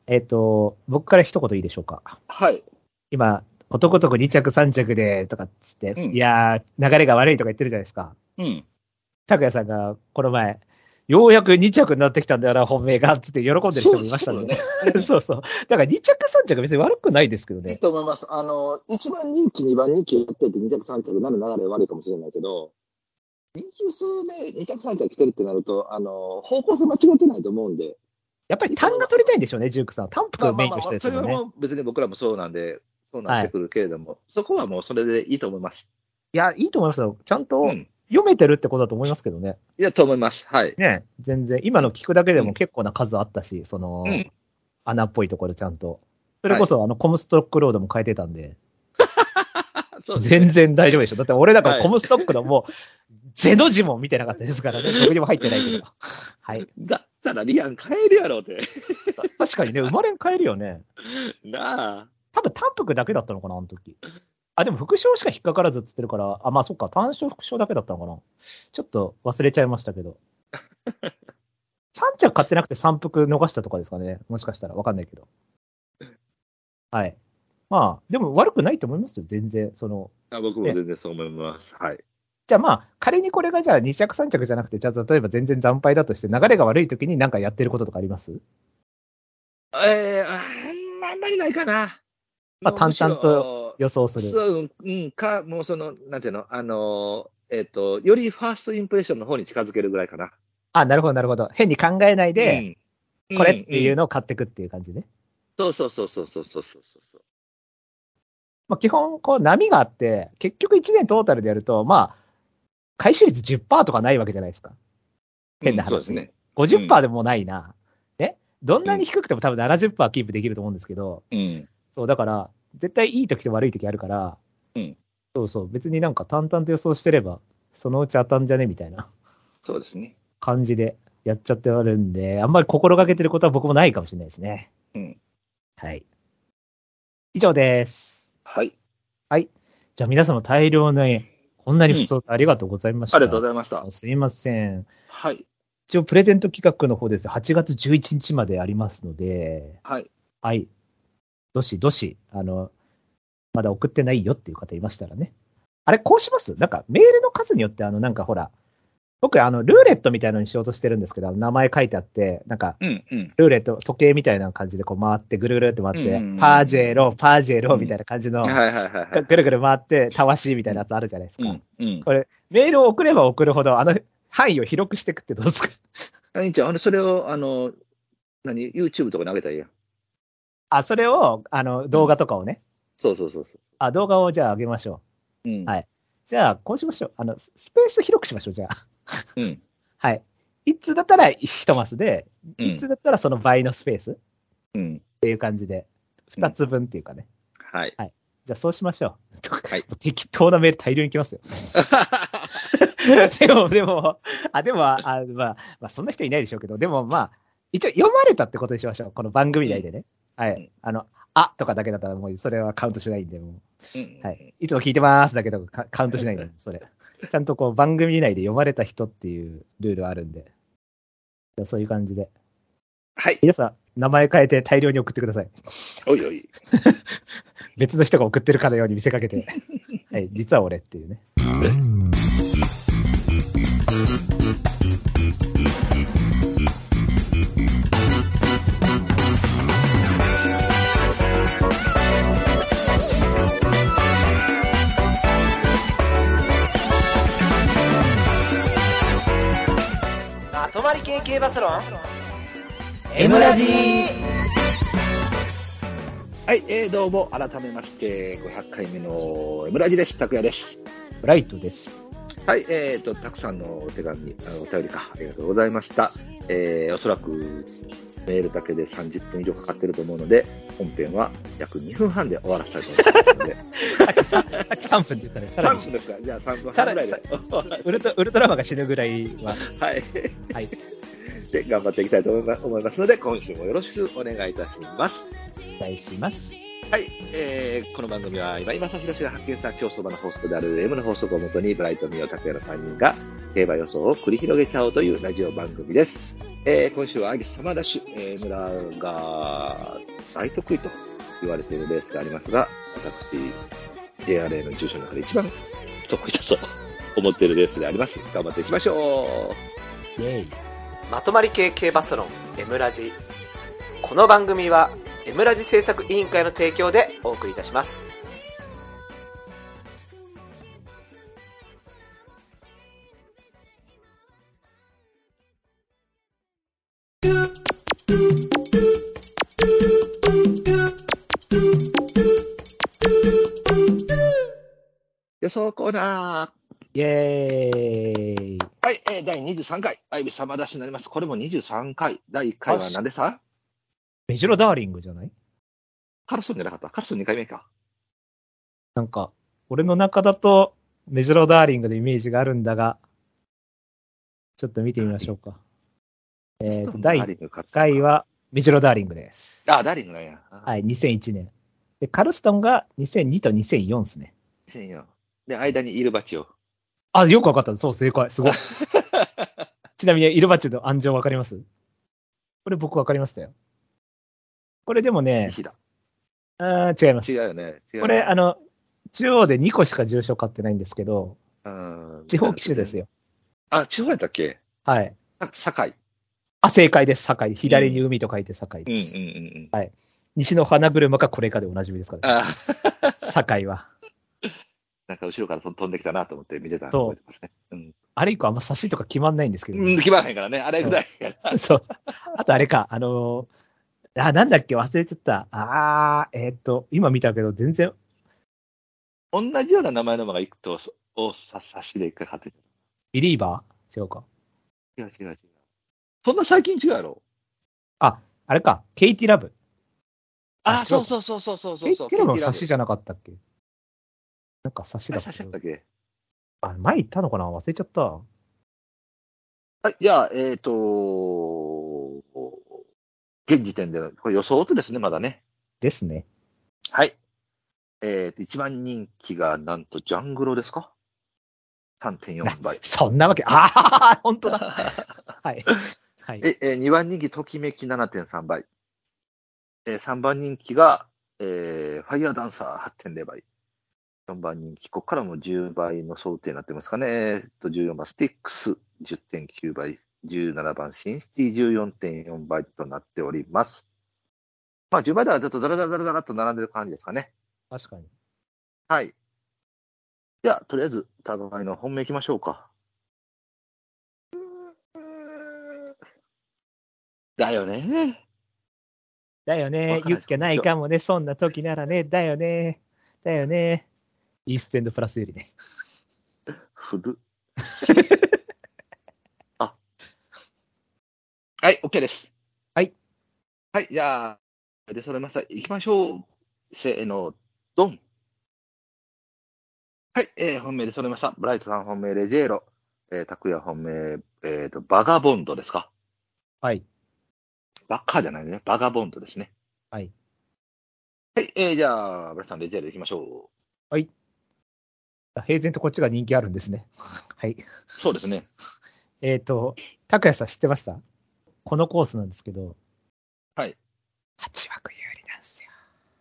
えっ、と、僕から一言いいでしょうか？はい。今、ことごとく2着3着で、とかっつって、うんいやー、流れが悪いとか言ってるじゃないですか。うん。拓也さんが、この前、ようやく2着になってきたんだよな、本命が、つって喜んでる人もいましたね。そう そうそう。だから2着3着別に悪くないですけどいいね。と思います。あの、一番人気、二番人気やってて、二着、三着なる流れ悪いかもしれないけど、人気数で二着、三着来てるってなると、あの、方向性間違ってないと思うんで、やっぱり単が取りたいんでしょうね、ジュークさんは。単まあまあまあ幅メインの人、ですそれはもんね。もう別に僕らもそうなんで、そうなってくるけれども、そこはもうそれでいいと思います。いや、いいと思いますよ。ちゃんとうん。読めてるってことだと思いますけどね。いや、と思います。はい。ね、全然、今の聞くだけでうんも結構な数あったし、その、うん穴っぽいところちゃんと。それこそ、あの、コムストックロードも変えてたんで、そうですね全然大丈夫でしょ。だって俺だからはいコムストックのもう、ゼの字も見てなかったですからね。どこにも入ってないけど。はい。だったらリアン変えるやろって。確かにね、生まれん変えるよね。なあ。多分単服だけだったのかな、あの時。あ、でも副賞しか引っかからずっつってるから、あ、まあそっか、単賞副賞だけだったのかな。ちょっと忘れちゃいましたけど。3着買ってなくて3服逃したとかですかね。もしかしたらわかんないけど。はい。まあ、でも悪くないと思いますよ、全然。その、あ僕も全然そう思います。はい。じゃあまあ、仮にこれがじゃあ2着3着じゃなくて、じゃあ例えば全然惨敗だとして、流れが悪い時に何かやってることとかあります？えー、あんまりないかな。まあ、淡々と予想する。そう、うん、か、もうその、なんていうの、あの、えっ、ー、と、よりファーストインプレッションの方に近づけるぐらいかな。あ、なるほど、なるほど。変に考えないで、これっていうのを買っていくっていう感じね。うんうん、そうそうそうそうそうそうそう。まあ、基本、こう、波があって、結局1年トータルでやると、まあ、回収率10%とかないわけじゃないですか。変な話うんそうですね。50%でもないな。ね？どんなに低くても多分70%キープできると思うんですけど、うん。そう、だから、絶対いい時と悪い時あるから、うんそうそう、別になんか淡々と予想してれば、そのうち当たんじゃね？みたいなそうですね。感じでやっちゃってあるんで、あんまり心がけてることは僕もないかもしれないですね。うん。はい。以上です。はい。じゃあ皆様大量の、こんなに普通ありがとうございました。ありがとうございました。すいません。はい。一応プレゼント企画の方です。8月11日までありますので、はい。はい。どしどし、あの、まだ送ってないよっていう方いましたらね。あれ、こうします？なんか、メールの数によって、あの、なんかほら、僕、あの、ルーレットみたいなのにしようとしてるんですけど、名前書いてあって、なんか、うんうん。ルーレット、時計みたいな感じでこう回って、ぐるぐるって回って、うんうんうんパージェロー、パージェローみたいな感じの。ぐるぐる回って、たわしみたいなやつあるじゃないですか。うんうん。これ、メールを送れば送るほど、あの、範囲を広くしていくってどうですか？何ちゃん、あの、それを、あの、何 ?YouTube とかに上げたらいいやん。あ、それを、あの、動画とかをね。そうそうそうそあ、動画をじゃあ上げましょう。う。うん。はいじゃあ、こうしましょう。あの、ススペース広くしましょう、じゃあ。うん。はい。一通だったら一マスで、うん一通だったらその倍のスペース？っうん。ていう感じで、二つ分っていうかね。はい。じゃあそうしましょう。はい 適当なメール大量に来ますよ。でも、でも、あ、でも、あ、まあ、まあ、そんな人いないでしょうけど、でもまあ、一応読まれたってことにしましょう。この番組内でね。はうんい。あの、あとかだけだったらもうそれはカウントしないんで、もう。うんはい。いつも聞いてますだけどカカウントしないんで、それ。ちゃんとこう番組内で読まれた人っていうルールあるんで。じゃあそういう感じで。はい。皆さん、名前変えて大量に送ってください。おいおい。別の人が送ってるかのように見せかけて。はい。実は俺っていうね。系系バスロン M ラジはい、えー、どうも、改めまして、500回目の M ラジです。拓也です。ブライトです。はい、えーと、たくさんのお手紙、あのお便りか、ありがとうございました。えー、おそらくメールだけで30分以上かかってると思うので、本編は約2分半で終わらせたいと思いますので。さっきささっき3分って言ったね。さら3に。分ですか？じゃあ3分半ぐらいで。ウルトウルトラマンが死ぬぐらいは。はい。はい。で、頑張っていきたいと思いますので、今週もよろしくお願いいたします。お願いします。はい、えー、この番組は今井正弘が発見した競走馬の法則である M の法則をもとにブライト、ミオ、拓也の3人が競馬予想を繰り広げちゃおうというラジオ番組です。えー、今週はアギスサマダッシュ、えー、村が大得意と言われているレースがありますが、私、JRA の重賞の中で一番得意だと思っているレースであります。頑張っていきましょうイェイ。まとまり系系バスロン M ラジこの番組は M ラジ制作委員会の提供でお送りいたします予想コーナーイェーイ。はい、えー、第23回、アイビスサマーダッシュになります。これも23回。第1回は何でさメジロダーリングじゃない？カルソンじゃなかった？カルソン2回目か。なんか、俺の中だと、メジロダーリングのイメージがあるんだが、ちょっと見てみましょうか。えーと、第1 1回。はメジロダーリングです。あ、ダーリングなんや。。はいい、2001年。で、カルストンが2002と2004ですね。2004で、間にイルバチオ。あ、よくわかった。そう、正解。すごい。ちなみに、イルバチュの暗情わかります？これ僕わかりましたよ。これでもね、西田。あー違います。違うよね。これ、あの、中央で2個しか重賞買ってないんですけど、うん地方機種ですよ。あ、地方やったっけ？はい。あ堺。あ、正解です。堺。左に海と書いて堺うんうんです。うんうん。西の花車かこれかでおなじみですから、ね。あ堺は。なんか後ろから飛んできたなと思って見てたのそう覚えてますね。うん。あれ以降あんま差しとか決まんないんですけど、うん、決まらへんからね。あれぐらいやな。そう。あとあれか、あのーあ、なんだっけ、忘れちゃった。あー、えーっと、今見たけど、全然、同じような名前の馬が行くと、そをさ差しで一回買ってた。ビリーバー？違うか。違う違う違う。そんな最近違うやろ？あれか、ケイティラブ。ああ、そうそうそうそうそうそうそう。ケイティラブの差しじじゃなかったっけ？なんか差しだった差しやったっけ？あ、前行ったのかな？忘れちゃった。はい、じゃあ、えっ、と現時点での、これ予想図ですね、まだね。ですね。はい。えっ、と、一番人気がなんとジャングロですか ?3.4 倍。そんなわけ、ああ、本当だ。はい。はい。え、えー、2番人気、ときめき7.3倍。えー、3番人気が、えー、ファイヤーダンサー8.0倍。4番人気、ここからも10倍の想定になってますかね。えーっと、14番、スティックス10.9倍。17番、シンシティ14.4倍となっております。まあ、10倍ではちょっとザラザラザラザラっと並んでる感じですかね。確かに。はい。じゃあ、とりあえず、互いの本命いきましょうか。だよね。だよねユッケないかもね。そんな時ならね。だよね。だよね。イーストエンドプラスよりね。古っ。あ。はい、OK です。はい。はい、じゃあ、で、それました。行きましょう。せーの、ドン。はい、えー、本命でそれました。ブライトさん本命レジェーロ。えー、拓也本命、えっ、と、バガボンドですか？はい。バッカーじゃないね。バガボンドですね。はい。はい、えー、じゃあ、ブライトさんレジェーロ行きましょう。平然とこっちが人気あるんですね。はい。そうですね。えっ、と、拓也さん知ってました？このコースなんですけど、はい。8枠有利なんですよ。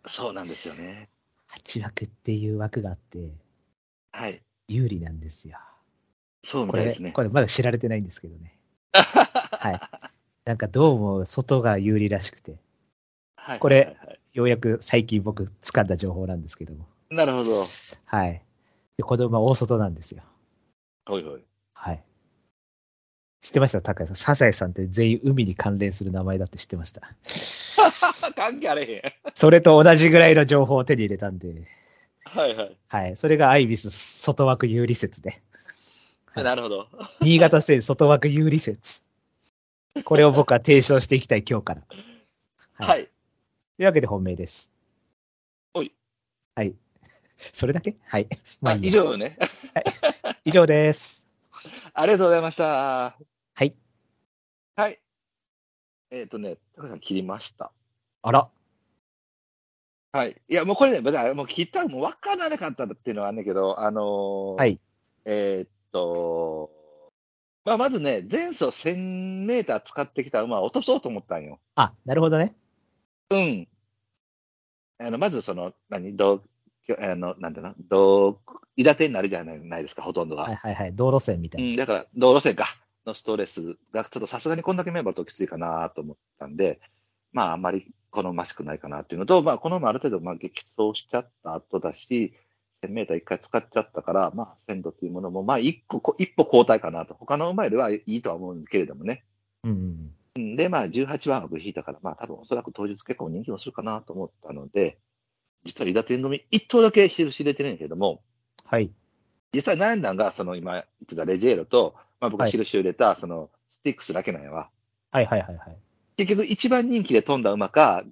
そうなんですよね。8枠っていう枠があって、はい。有利なんですよ。そうみこれ、たいですね。これまだ知られてないんですけどね。はい。なんかどうも外が有利らしくて、はい。これようやく最近僕掴んだ情報なんですけども。なるほど。はい。で、子供は大外なんですよ。ほいほい。はい。知ってました？高谷さん。サザエさんって全員海に関連する名前だって知ってました？関係あれへん。それと同じぐらいの情報を手に入れたんで、はいはい。はい。それがアイビス外枠有利説で。はいなるほど。新潟線外枠有利説。これを僕は提唱していきたい今日から。はいはい。というわけで本命です。おい。はい。それだけ？はい。まあ以上ね。以上です。ありがとうございました。はい。はい。えっ、とね、高橋さん切りました。あら。はい。いや、もうこれね、別にもう切ったらもう分からなかったっていうのはあるんだけど、あのーはい。えーっと、まあ、まずね、前走1000メーター使ってきた馬を落とそうと思ったんよ。あ、なるほどね。うん。あの、まずその、何、どう、あの、なんていうの、どう、いだてになるじゃないないですか、ほとんどが。はいはいはい。道路線みたいな。うん、だから、道路線か、のストレスが、ちょっとさすがにこんだけメンバーときついかなと思ったんで、まあ、あんまり好ましくないかなっていうのと、まあ、この馬ある程度、まあ、激走しちゃった後だし、1000メーター一回使っちゃったから、まあ、鮮度っていうものも、まあ、一個、こ一歩後退かなと。他の馬よりはいいとは思うけれどもね。うんうんうんで、まあ、18番枠引いたから、まあ、多分おそらく当日結構人気もするかなと思ったので、実は伊田天組一頭だけ印入れてるんやけども、はい。実際悩んだんが、その今言ってたレジェーロと、まあ僕がはい印を入れた、そのスティックスだけなんやわ。はいはいはいはい。結局一番人気で飛んだ馬か、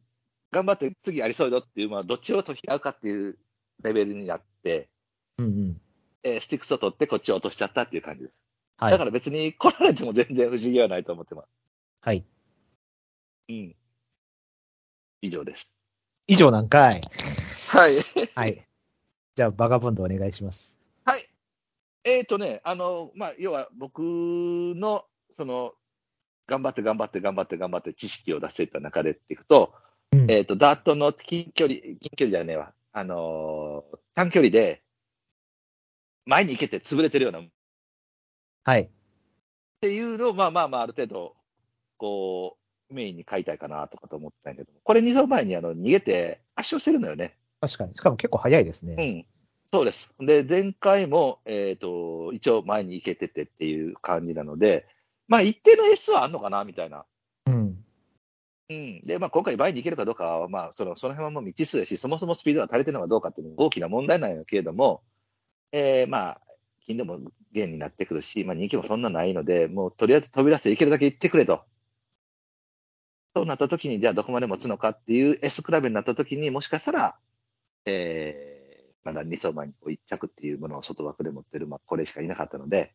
頑張って次ありそうよっていう、まあ、どっちを取り合うかっていうレベルになって、うんうん。えースティックスを取ってこっちを落としちゃったっていう感じです。はいだか。ら別に来られても全然不思議はないと思ってます。はい。うん。以上です。以上なんかい。はい。はい。じゃあ、バガボンドお願いします。はい。えっ、とね、あの、まあ、要は僕の、その、頑張って頑張って頑張って頑張って知識を出していった中でっていくと、うんえっ、と、ダートの近距離、近距離じゃねえわ。あのー短距離で、前に行けて潰れてるような、っはい。ていうのを、まあまあまあ、ある程度、こう、メインに書いたいかなとかと思ったんやけど、これ2走前にあの逃げて圧勝してるのよね。確かに。しかも結構早いですね。うん。そうです。で、前回も、えっ、と、一応前に行けててっていう感じなので、まあ一定の S はあんのかなみたいな。うん。うん。で、まあ今回前に行けるかどうかは、まあその、その辺はもう未知数やし、そもそもスピードが足りてるのかどうかっていうのは大きな問題なんやけれども、えー、まあ、金でも減になってくるし、まあ人気もそんなないので、もうとりあえず飛び出して行けるだけ行ってくれと。そうなった時に、じゃあどこまで持つのかっていう S 比べになった時にもしかしたら、えー、まだ2走前に1着っていうものを外枠で持ってる、まあこれしかいなかったので、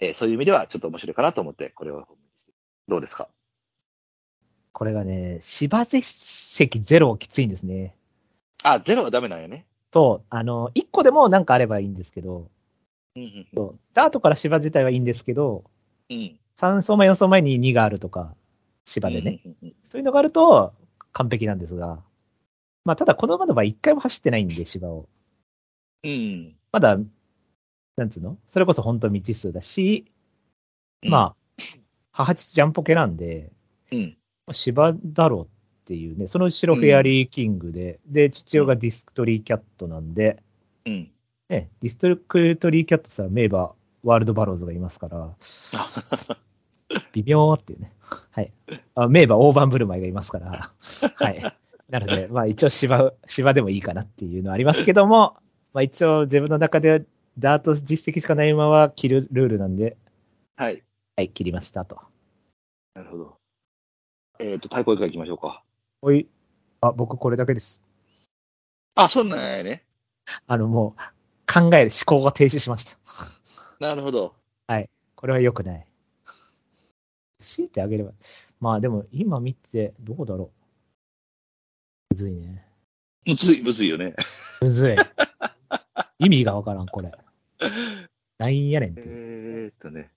えーそういう意味ではちょっと面白いかなと思って、これを、どうですか？これがね、芝実績ゼロきついんですね。あ、ゼロはダメなんやね。そう、あの、1個でもなんかあればいいんですけど、うんうんそうダートから芝自体はいいんですけど、うん。3走前、4走前に2があるとか、芝でね。うんうんうんそういうのがあると完璧なんですが、まあ、ただこの馬の場合1回も走ってないんで、芝を。うん。まだ、なんつうの？それこそ本当未知数だし、まあ、母父ジャンポケなんで、うん。まあ芝だろうっていうね、その後ろフェアリーキングで、で、父親がディスクリートキャットなんで、うん。ね、ディスクリートキャットさ、名馬、ワールドバローズがいますから、微妙っていうね。はい。あ名馬、大盤振る舞いがいますから、はい。なので、まあ一応芝、芝でもいいかなっていうのはありますけども、まあ一応自分の中でダート実績しかない馬は切るルールなんで、はい。はい、切りましたと。なるほど。えっ、と、対抗以下行きましょうか？おい、あ、僕これだけです。あ、そんなんやね。あのもう、考える思考が停止しました。なるほど。これは良くない。強いてあげれば。まあでも今見てどうだろう。むずいね。むずい、むずいよね。むずい。意味がわからん、これ。なんやねんって。えーっとね。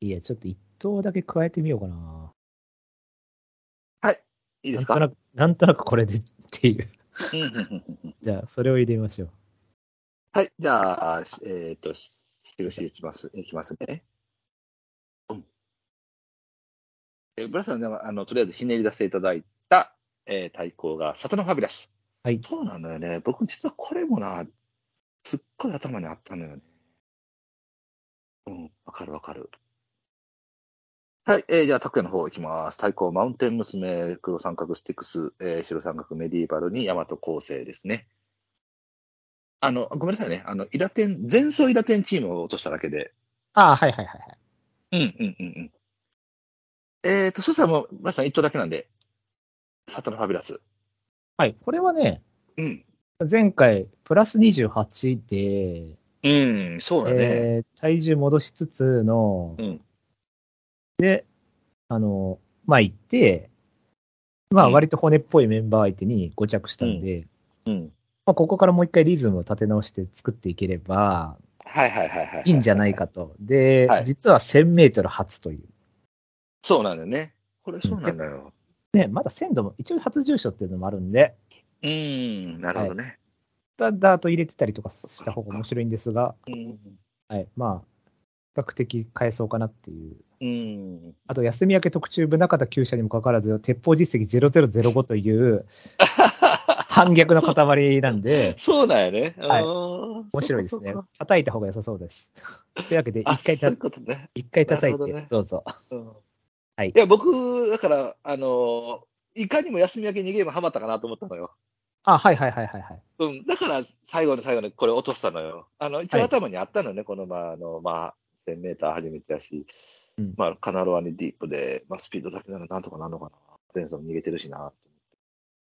いや、ちょっと一頭だけ加えてみようかな。いいですか？なんとなく、なんとなくこれでっていう。じゃあ、それを入れてみましょう。はい。じゃあ、えっ、と、印いきます。いきますね。うん。えーブラスさんでは、あの、とりあえずひねり出していただいた、えー対抗が、サタノファビュラス。はい。そうなんだよね。僕、実はこれもな、すっごい頭にあったのよね。うん、わかるわかる。はい、えーじゃあ、拓也の方いきます。対抗、マウンテン娘、黒三角スティックス、えー白三角メディーバルに大和構成ですね。あの、ごめんなさいね。あの、イラテン、前走イラテンチームを落としただけで。ああ、はいはいはいはい。うん、うん、うん、うん。えっ、と、そしたらもう、まさに一頭だけなんで、サタノファビュラス。はい。これはね、うん。前回、プラス28で、うん、そうだね。えー体重戻しつつの、うんで、あの、まあ行って、まあうん割と骨っぽいメンバー相手に5着したんで、うん。まあここからもう一回リズムを立て直して作っていければはいはいはいはい。いいんじゃない。かと。で、はい実は1000メートル初という。そうなんだよね。これそうなんだよ。ね、まだ1000度も、一応初重賞っていうのもあるんで、うん、なるほどね。ダダート入れてたりとかした方が面白いんですが、うん。はい、まあ、比較的変えそうかなっていう。うん。あと、休み明け特注部中田厩舎にもかかわらず、鉄砲実績0005という 反逆の塊なんで、そうなんやね。はい面面白いですね。叩いた方が良さそうです。というわけで、あ、一回た。一回叩いてね、どうぞ。うんはいいや、僕、だから、あのいかにも休み明けにゲームハマったかなと思ったのよ。あ、はいはいはいはいはい。うん。だから、最後の最後にこれ落としたのよ。あの、一応はい頭にあったのね、この、まあ、あの、まあ、1000メーター初めてだし、うんまあ、カナロアにディープで、まあ、スピードだけならなんとかなるのかな。テンソン逃げてるしな。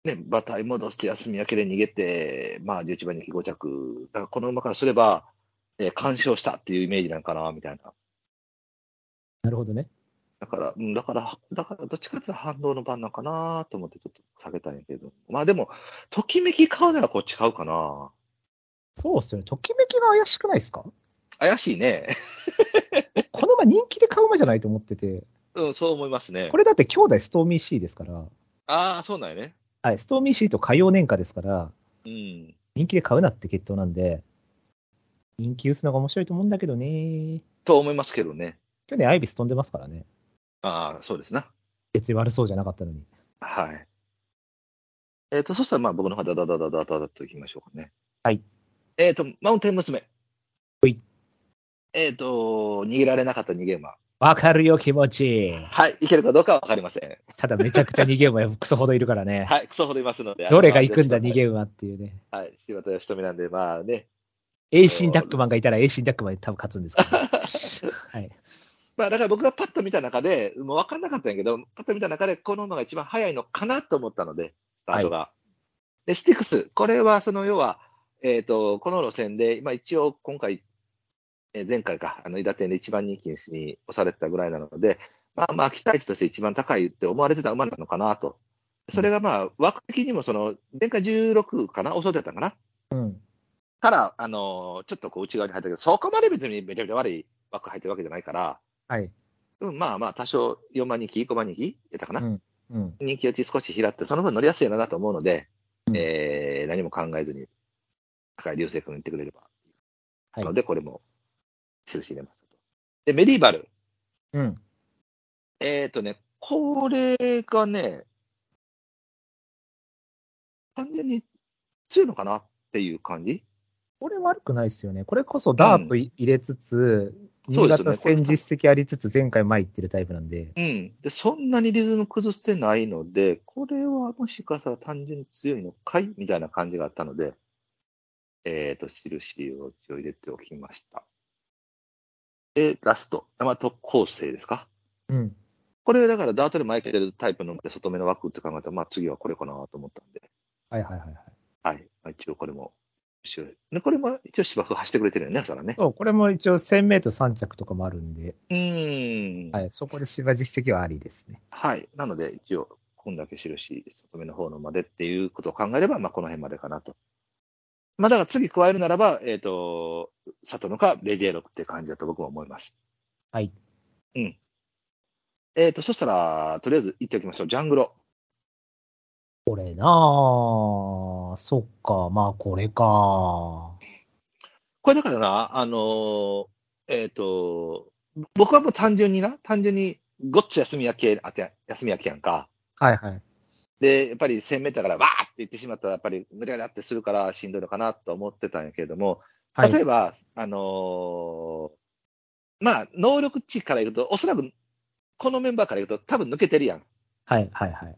ね、馬体戻して休み明けで逃げて、まあ11番人気5着。だからこの馬からすれば、えー、干渉したっていうイメージなんかな、みたいな。なるほどね。だから、うん、だから、だから、どっちかっていうと反動の番なんかなと思ってちょっと下げたんやけど。まあでも、ときめき買うならこっち買うかな。そうっすよね。ときめきが怪しくないですか？怪しいね。この馬人気で買う馬じゃないと思ってて、うん、そう思いますね。これだって兄弟ストーミー C ですから、ああ、そうなんやね。はい、ストーミー C と海洋年価ですから、うん。人気で買うなって決闘なんで、人気打つのが面白いと思うんだけどね。と思いますけどね。去年アイビス飛んでますからね。ああ、そうですな。別に悪そうじゃなかったのに。はい。えっ、と、そしたらまあ僕の方ダダダダダダダといきましょうかね。はい。えっ、と、マウンテン娘。はい。えっ、と、逃げられなかった逃げ馬。わかるよ、気持ち。はい。いけるかどうかはわかりません。ただめちゃくちゃ逃げ馬クソほどいるからね。はい。クソほどいますので。どれが行くんだ、逃げ馬っていうね。はい。柴田善臣なんで、まあね。エイシンダックマンがいたらエイシンダックマンで多分勝つんですけど。はい。まあだから僕がパッと見た中で、もう分かんなかったんやけど、パッと見た中で、この馬が一番速いのかなと思ったので、スタートが。で、スティックス、これはその要は、えっ、と、この路線で、まあ一応今回、えー前回か、あの、韋駄天で一番人気に押されてたぐらいなので、まあまあ期待値として一番高いって思われてた馬なのかなと。それがまあ、枠的にもその、前回16かな遅れてたかなうん。から、あのーちょっとこう内側に入ったけど、そこまで別にめちゃめちゃ悪い枠入ってるわけじゃないから、はい。うん、まあまあ、多少4万人気、5万人気やったかな、うんうん。人気落ち少し拾って、その分乗りやすいのなと思うので、うんえー、何も考えずに、高い流星君言ってくれれば。はいので、これも、印入れますと。で、メディーバル。うん。えっ、ー、とね、これがね、単純に強いのかなっていう感じこれ悪くないですよね。これこそダートい入れつつ、新潟戦実績ありつつ、前回前行ってるタイプなんで。うん。で、そんなにリズム崩してないので、これはもしかしたら単純に強いのかいみたいな感じがあったので、えっ、と、印を一応入れておきました。で、ラスト、大和構成ですか？うん。これだからダートで前来てるタイプの外目の枠って考えたら、まあ次はこれかなと思ったんで、はいはいはいはい。はい。まあ、一応これも、後ろでこれも一応芝生走ってくれてるよね、そらね。そう、これも一応1000メートル3着とかもあるんで、うーん。はい、そこで芝実績はありですね。はい。なので、一応、こんだけ印、外目の方のまでっていうことを考えれば、まあ、この辺までかなと。まあ、だから次加えるならば、えっ、と、サトノかレジェーロって感じだと僕も思います。はい。うん。えっ、と、そしたら、とりあえず言っておきましょう。ジャングロ。これなぁ、そっか、まあこれか。これだからな、あのーえっ、と、僕はもう単純にな、単純に、ごっつ休み明け、あて、休み明けやんか。はいはい。で、やっぱり1000メーターからわーって言ってしまったら、やっぱりぐちゃぐちゃってするからしんどいのかなと思ってたんやけれども、はい。例えば、あのーまあ、能力値から言うと、おそらく、このメンバーから言うと、多分抜けてるやん。はいはいはい。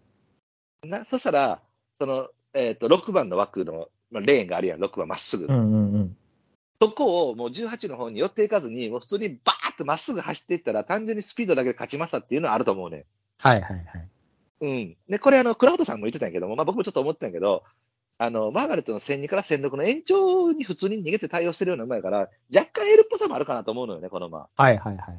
なそしたら、その、えっ、と、6番の枠の、まあ、レーンがあるやん、6番まっすぐ。うんうんうん。そこをもう18の方に寄っていかずに、もう普通にバーッとまっすぐ走っていったら、単純にスピードだけで勝ちましたっていうのはあると思うね。はいはいはい。うん。で、これあの、クラウドさんも言ってたんやけども、まあ僕もちょっと思ってたんやけど、あの、マーガレットの1002から1006の延長に普通に逃げて対応してるような馬やから、若干 L っぽさもあるかなと思うのよね、この馬。はいはいはいはい。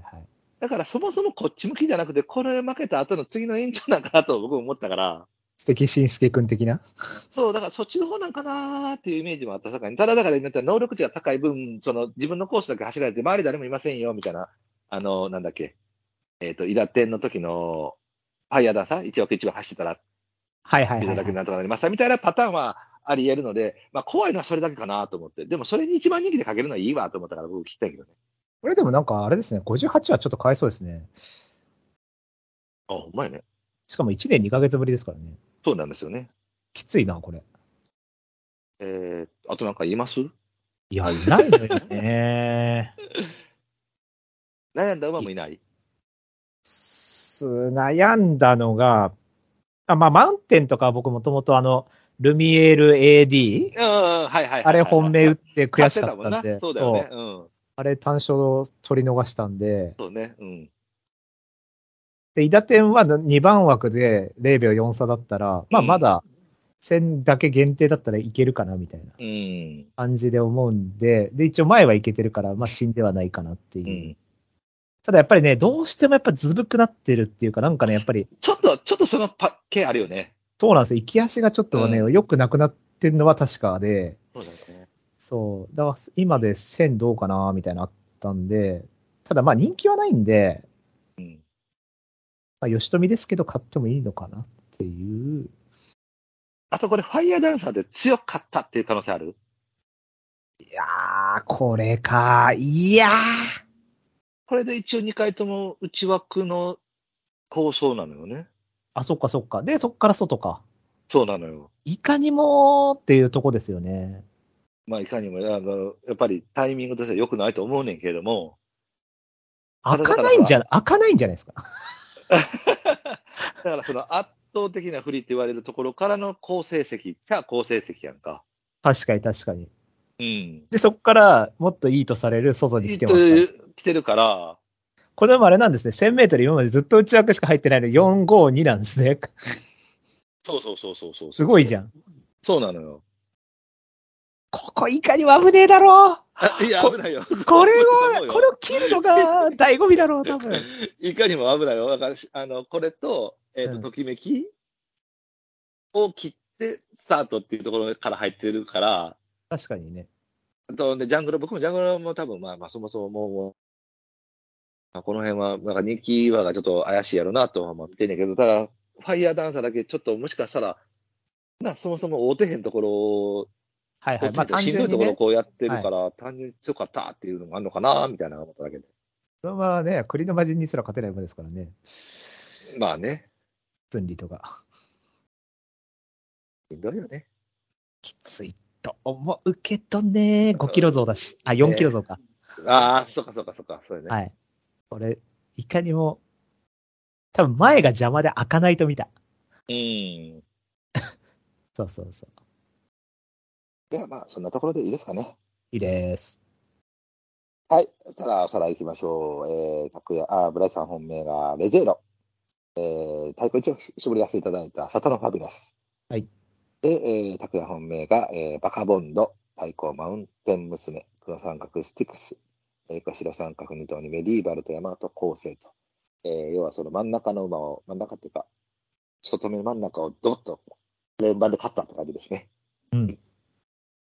だからそもそもこっち向きじゃなくて、これ負けた後の次の延長なんかなと僕も思ったから、素敵しんすけくん的な？そう、だからそっちの方なんかなーっていうイメージもあったさかに、ただだから能力値が高い分、その自分のコースだけ走られて、周り誰もいませんよ、みたいな、あの、なんだっけ、えっ、と、イラテンの時の、ファイヤーダンサー、1枠1番走ってたら、はいはいはい、ビルだけはい。なんとかなりましたみたいなパターンはあり得るので、まあ怖いのはそれだけかなと思って。でもそれに一番人気でかけるのはいいわと思ったから僕切ったけどね。これでもなんかあれですね、58はちょっとかわいそうですね。あ、うまいね。しかも1年2ヶ月ぶりですからね。そうなんですよね。きついな、これ。えー、あとなんか言います？いや、いないのよね。悩んだ馬もいない。す悩んだのが、あまあ、マウンテンとかは僕もともとあの、ルミエール AD? うん、はいはいはいはい。あれ本命打って悔しかったんで、。そうだよね。うん。あれ単勝取り逃したんで、そうね。うん。で、伊田店は2番枠で0秒4差だったら、まあうんまだ1000だけ限定だったらいけるかなみたいなうん。感じで思うんで、で、一応前はいけてるから、まあ死んではないかなっていう。うん。ただやっぱりね、どうしてもやっぱずぶくなってるっていうか、なんかね、やっぱり、ちょっと、ちょっとそのパ系あるよね。そうなんですよ。行き足がちょっとね、う良くなくなってるのは確かで、そうですね。そう。だから今で1000どうかなみたいなのあったんで、ただまあ人気はないんで、うん。まあ、吉富ですけど買ってもいいのかなっていう。あとこれ、ファイヤーダンサーで強かったっていう可能性ある？いやー、これか。いやー。これで一応2回とも内枠の構想なのよね。あ、そっかそっか。で、そっから外か。そうなのよ。いかにもっていうとこですよね。まあ、いかにも、あの、やっぱりタイミングとしては良くないと思うねんけれども、開かないんじゃ、開かないんじゃないですか。だからその圧倒的な不利って言われるところからの好成績、じゃあ好成績やんか。確かに確かに。うん。で、そっからもっといいとされる外に来てますから。来てるから、これもあれなんですね。1000メートル今までずっと内枠しか入ってないの452なんですね。そうそうそうそうそう。すごいじゃん。そうなのよ。ここいかにも危ねえだろう。あいや、こ危ないよ。これを、これを切るのが 醍醐味だろう、多分。いかにも危ないよ。だから、あの、これと、えっ、と、うんときめきを切って、スタートっていうところから入ってるから、確かにね。あと、で、ジャングル、僕もジャングルも多分、まあまあ、そもそももうまあこの辺は、なんか人気はがちょっと怪しいやろなとはまあ見てんねんけど、ただ、ファイヤーダンサーだけちょっともしかしたら、な、そもそも大手へんところを、はいはい。まあ単しんどいところをこうやってるから、単純に強かったっていうのもあるのかな、みたいな思っただけで。そのままね、栗の魔人にすら勝てない馬ですからね。まあね、分離とか。しんどいよね。きついと思うけどね、5キロ増だし。あ、4キロ増か。ああ、そっかそっかそっか、そうよね。はい。これ、いかにも、多分前が邪魔で開かないと見た。うん。そうそうそう。ではまあ、そんなところでいいですかね。いいです。はい。そしたら、おさらい行きましょう。えー、拓也、あー、ブライさん本命がレジェーロ。えー、太鼓一を絞り出していただいたサタノファビュラス。はい。で、えー、拓也本命が、えー、バカボンド、太鼓マウンテン娘、黒三角スティックス、えー、白三角二頭にメディーバルと大和構成と。えー、要はその真ん中の馬を、真ん中っていうか、外目の真ん中をドッと連番で勝ったって感じですね。うん。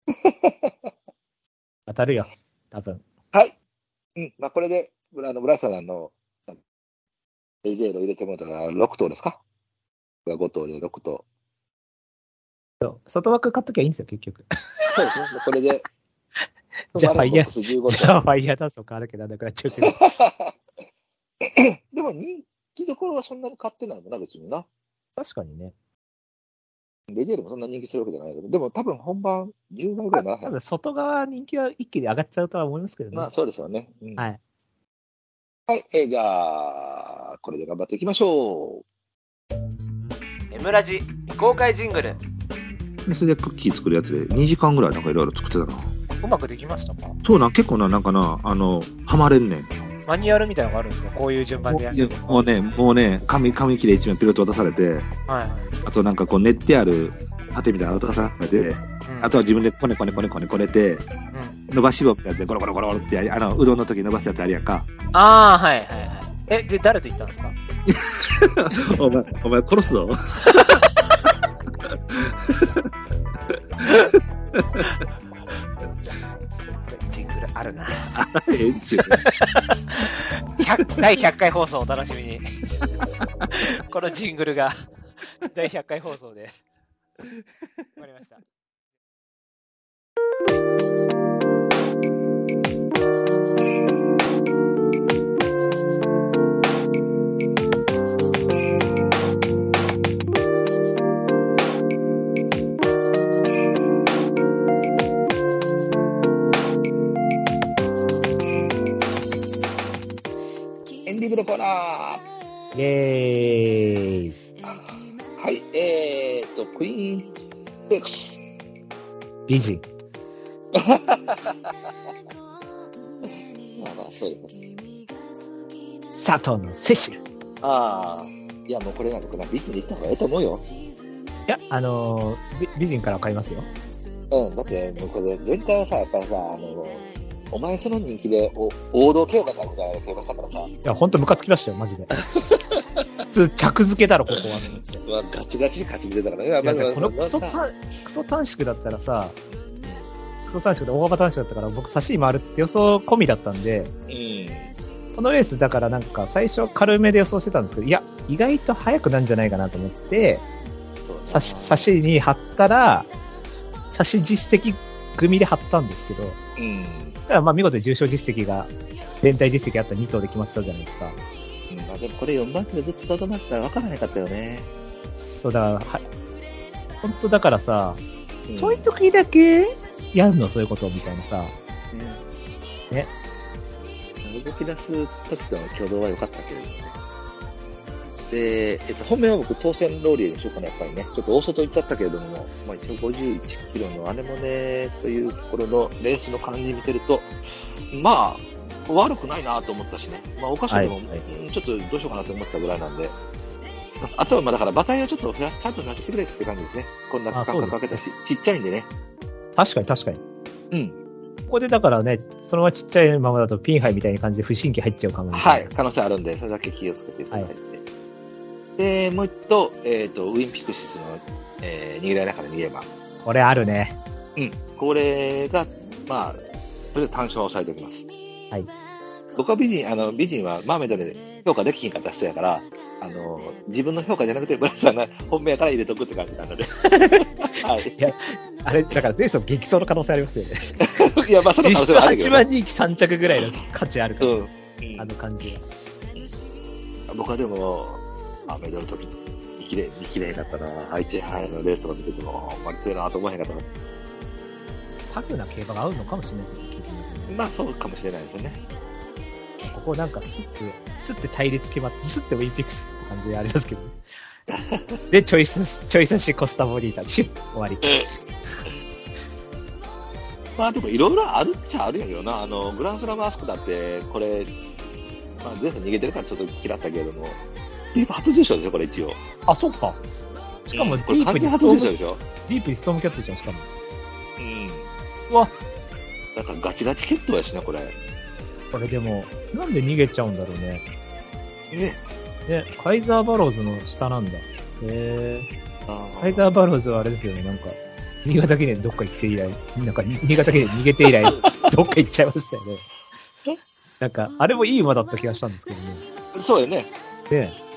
当たるよ。多分。はい。うん。まあ、これで、あのブライさんの、レジェーロ入れてもらったら6頭ですか？これは5頭で6頭。そう外枠買っときゃいいんですよ、結局。そうですね。これで、じゃあファイヤーボックス15じゃあ、ファイヤーダンスを買わなきゃなんなくなっちゃうけど。頭。でも人気どころはそんなに買ってないもんな、別にな。確かにね。レジェーロもそんな人気するわけじゃないけど、でも多分本番10倍ぐらいならへん多分外側人気は一気に上がっちゃうとは思いますけどね。まあそうですよね。うんはい。はい。えーじゃあ、これで頑張っていきましょ M ラジ未公開ジングルう。それでクッキー作るやつで2時間ぐらいなんかいろいろ作ってたな。うまくできましたか？そうなん、結構な、なんかな、あの、ハマれんねん。マニュアルみたいなのがあるんですか？こういう順番でやるもうね、もうね、紙、紙切れ一枚ピロッと渡されて、はい。あとなんかこう練ってある盾みたいなの渡されて、あとは自分でこねこねこねこねこねて、うん。伸ばし棒みたいなやつでゴロゴロゴロってあの、うどんの時に伸ばすやつあるやんか。ああ、はいはいはい。え、で、誰と言ったんですかお前、お前殺すぞ。あるな。ええっちゅう。100第100回放送お楽しみに。このジングルが第100回放送で。わかりました。のコーナー。イェーイ。はい、えーっと、クイーンステークス。美人。まあまあ、そうですね。佐藤のセシル。ああ。いや、もうこれなんかな、美人で行った方がええと思うよ。いや、あのー美美人から買いますよ。うん、だって、もうこれ、全体はさ、やっぱりさ、あの、お前その人気で、お王道競馬かみたいな競馬したからさ、いや、ほんとムカつきましたよ、マジで。普通、着付けだろ、ここは。と思ってうわガチガチに勝ち出たからね。いやいや、まあでこのまあまあクソ短、クソ短縮だったらさ、クソ短縮で大幅短縮だったから、僕、差し回るって予想込みだったんで、うん。このレースだからなんか最初軽めで予想してたんですけど、いや、意外と早くなんじゃないかなと思って、差し、差しに貼ったら、差し実績組で貼ったんですけど、うん。ただまあ見事に重賞実績が、連帯実績あった2頭で決まったじゃないですか。うんまあでもこれ4番手でずっととどまったら分からなかったよね。そうだから、は本当だからさ、んそういう時だけやるの、そういうことみたいなさ。ねね。動き出す時の挙動は良かったけれどもね。で、えっと、本命は僕、当選ローリエにしようかな、やっぱりね。ちょっと大外行っちゃったけれども、まあ一応51キロのアネモネというところのレースの感じ見てると、まあ、悪くないなと思ったしね。まあ、お菓子でも、はいはいうんちょっとどうしようかなと思ったぐらいなんで。あとは、まあだから、馬体をちょっとちゃんと増やしてくれって感じですね。こんなあ間隔かけたし、ちっちゃいんでね。確かに確かに。うん。ここでだからね、そのままちっちゃいままだとピンハイみたいな感じで不審期入っちゃうかも。はい、。可能性あるんで、それだけ気をつけていただいて。で、もう一頭、えっ、と、ウィンピクシスの、えー、逃げられながら逃げ馬。これあるね。うん。これが、まあ、それで単勝は抑えておきます。はい。僕は美人、あの、美人はマーメイドで評価できひんかった人やから、あの、自分の評価じゃなくて、ブラスさんが 本命やから入れとくって感じなので。はい。あれ、だから前走激走の可能性ありますよね。いや、まあ、その可能8性はあるけど、ね。万人気3着ぐらいの価値あるから、うん。あの感じは。僕はでも、マーメイドの時に見切れ、見切れへんかったな。愛知杯のレースとか見てても、ほんまに強いなと思えへんかったな。タフな競馬が合うのかもしれないですよ、聞いてみまあ、そうかもしれないですよね。ここなんかスッて、スッて対立決まって、スッてウィンピクシスって感じでありますけどね。で、チョイス、チョイスしコスタボリータ、シュッ終わり。まあでもいろいろあるっちゃあるんやけどな。あの、グランスラムアスクだって、これ、まあ前走逃げてるからちょっと嫌ったけれども、ディープ初受賞でしょ、これ一応。あ、そっか。しかもディープにストーム、受賞でしょ。ディープにストームキャットじゃん、しかも。うん。うわ、なんかガチガチ決闘やしな、これ。これでも、なんで逃げちゃうんだろうね。ね。ね、カイザーバローズの下なんだ。へえ。あカイザーバローズはあれですよね、なんか、新潟県でどっか行って以来、なんか、新潟県で逃げて以来、どっか行っちゃいましたよね。なんか、あれもいい馬だった気がしたんですけどね。そうやね。ね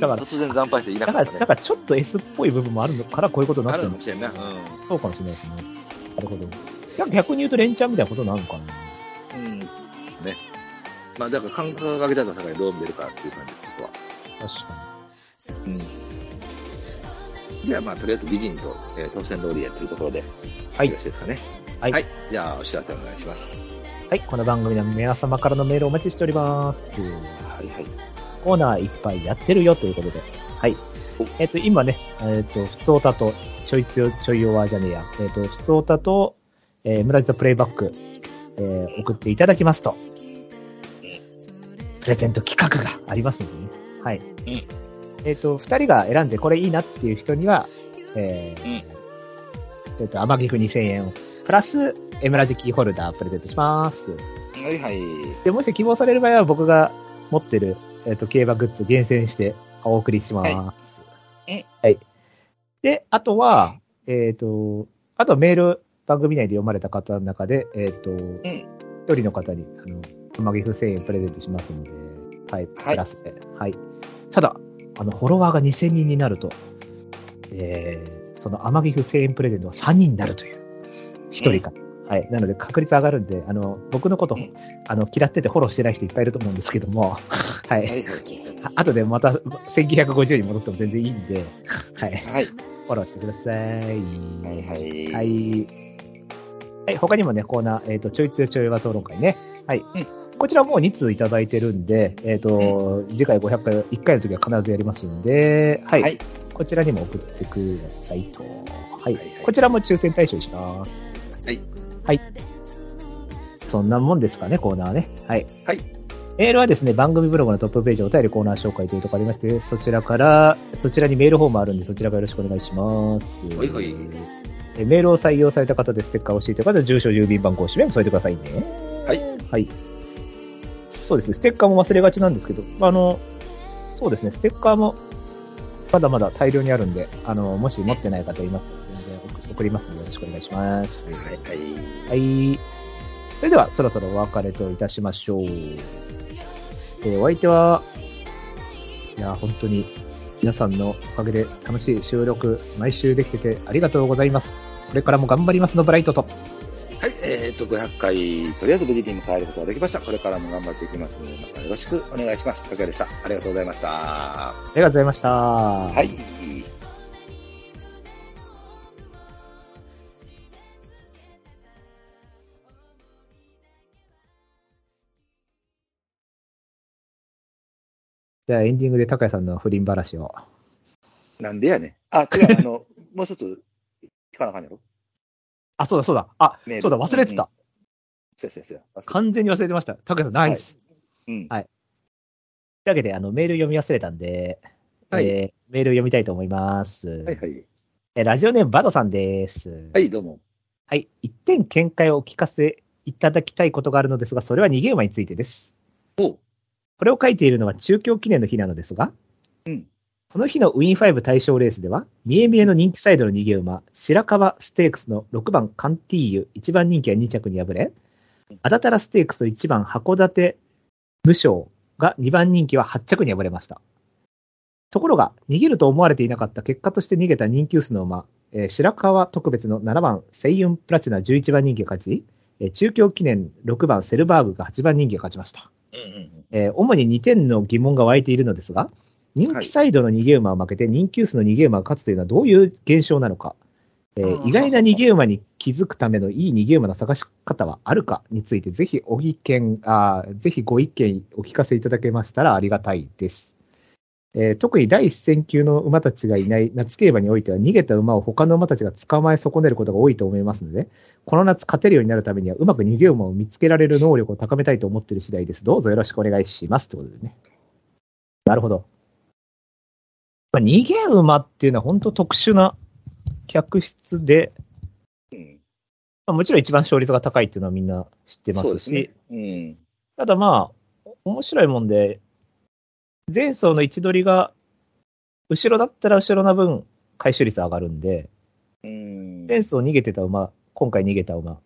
だから突然惨敗していなだから、かったね。だからちょっと S っぽい部分もあるのからこういうことになあってるのるかもしれんな。うそうかもしれないですね。なるほど。逆に言うと連チャンみたいなことなのかな。ん。うん。ね。まあだから感覚が上げたら高いどう見えるかっていう感じです、ここは。確かうん。じゃあまあとりあえず美人と、えー当選通りやっていうところで、はいよろしいですかね。はいはい。じゃあお知らせお願いします。に。はい、この番組では皆様からのメールをお待ちしております。はいはい。コーナーいっぱいやってるよということで。はいお。えっ、と、今ね、えっ、と、ふつおたと、ちょいつよ、ちょい弱じゃねえや。えっ、と、ふつおたと、えー、村地ザプレイバック、えー、送っていただきますと、プレゼント企画がありますのでね。はい。えっ、と、二人が選んでこれいいなっていう人には、えーえっ、と、甘ギフ2000円を、プラス、エムラジキーホルダープレゼントします。はいはい。で、もし希望される場合は僕が持ってる、えっ、と、競馬グッズ厳選してお送りします。いはい。で、あとは、えっ、と、あとはメール番組内で読まれた方の中で、えっ、と、一人の方に、あの、マギフ1000円プレゼントしますので、はい、プはいラスで。はい。ただ、あの、フォロワーが2000人になると、えー、その甘ギフ1000円プレゼントは3人になるという。一人か。はい。なので確率上がるんで、あの、僕のこと、うんあの、嫌っててフォローしてない人いっぱいいると思うんですけども、は。はい。あ後でまた1950に戻っても全然いいんで、はい。はい。フォローしてください。はいはい。はい。はい、他にもね、コーナー、えっ、と、ちょいつよちょいは討論会ね。はい。うんこちらもう2通いただいてるんで、えっ、と、次回500回、1回の時は必ずやりますんで、はい。はいこちらにも送ってくださいと。はい。はいはいこちらも抽選対象にします。はい。はい。そんなもんですかね、コーナーね。はい。はい。メールはですね、番組ブログのトップページ、お便りコーナー紹介というところありまして、そちらから、そちらにメールフォームあるんで、そちらからよろしくお願いします。はいはいえメールを採用された方でステッカーを教えて方は、住所、郵便番号、氏名も添えてくださいね。はい。はい。そうですね、ステッカーも忘れがちなんですけど、あの、そうですね、ステッカーも、まだまだ大量にあるんで、あの、もし持ってない方いますと全然送送りますので、よろしくお願いします。はいはい。はい。それでは、そろそろお別れといたしましょう。えーお相手は、いや、本当に、皆さんのおかげで楽しい収録、毎週できててありがとうございます。これからも頑張りますの、ブライトと。はい、えっ、と、500回、とりあえず無事に迎えることができました。これからも頑張っていきますので、またよろしくお願いします。竹谷でした。ありがとうございました。ありがとうございました。ははい。じゃあ、エンディングで高谷さんの不倫話を。なんでやねん。あ、違う、あの、もう一つ、聞かなあかんやろ？あ、そうだ、そうだ。あそうだ、忘れてた。そうやそうやそ完全に忘れてました。高谷さん、ナイス。うん。というわけで、あの、メール読み忘れたんで、はいえーメール読みたいと思います。はいはい。えーラジオネームバドさんです。はい、どうも。はい。一点見解をお聞かせいただきたいことがあるのですが、それは逃げ馬についてです。おうこれを書いているのは中京記念の日なのですが、うんこの日のウィン5対象レースでは、見え見えの人気サイドの逃げ馬、白川ステークスの6番カンティーユ、1番人気は2着に敗れ、アダタラステークスと1番函館無償が2番人気は8着に敗れました。ところが、逃げると思われていなかった結果として逃げた人気薄の馬、えー白川特別の7番セイユンプラチナ11番人気が勝ち、えー中京記念6番セルバーグが8番人気が勝ちました。うんうんえー主に2点の疑問が湧いているのですが、人気サイドの逃げ馬を負けて人気薄の逃げ馬が勝つというのはどういう現象なのか、えー意外な逃げ馬に気づくためのいい逃げ馬の探し方はあるかについて、ぜひお意見あー、ぜひご意見お聞かせいただけましたらありがたいです。えー特に第一線級の馬たちがいない夏競馬においては逃げた馬を他の馬たちが捕まえ損ねることが多いと思いますので、この夏勝てるようになるためにはうまく逃げ馬を見つけられる能力を高めたいと思っている次第です。どうぞよろしくお願いします。ということでね。なるほど。まあ、逃げ馬っていうのは本当特殊な客室で、うん。まあ、もちろん一番勝率が高いっていうのはみんな知ってますすし、ね。うん。ただまあ、面白いもんで、前走の位置取りが、後ろだったら後ろな分、回収率上がるんで、うん。前走逃げてた馬、今回逃げた馬、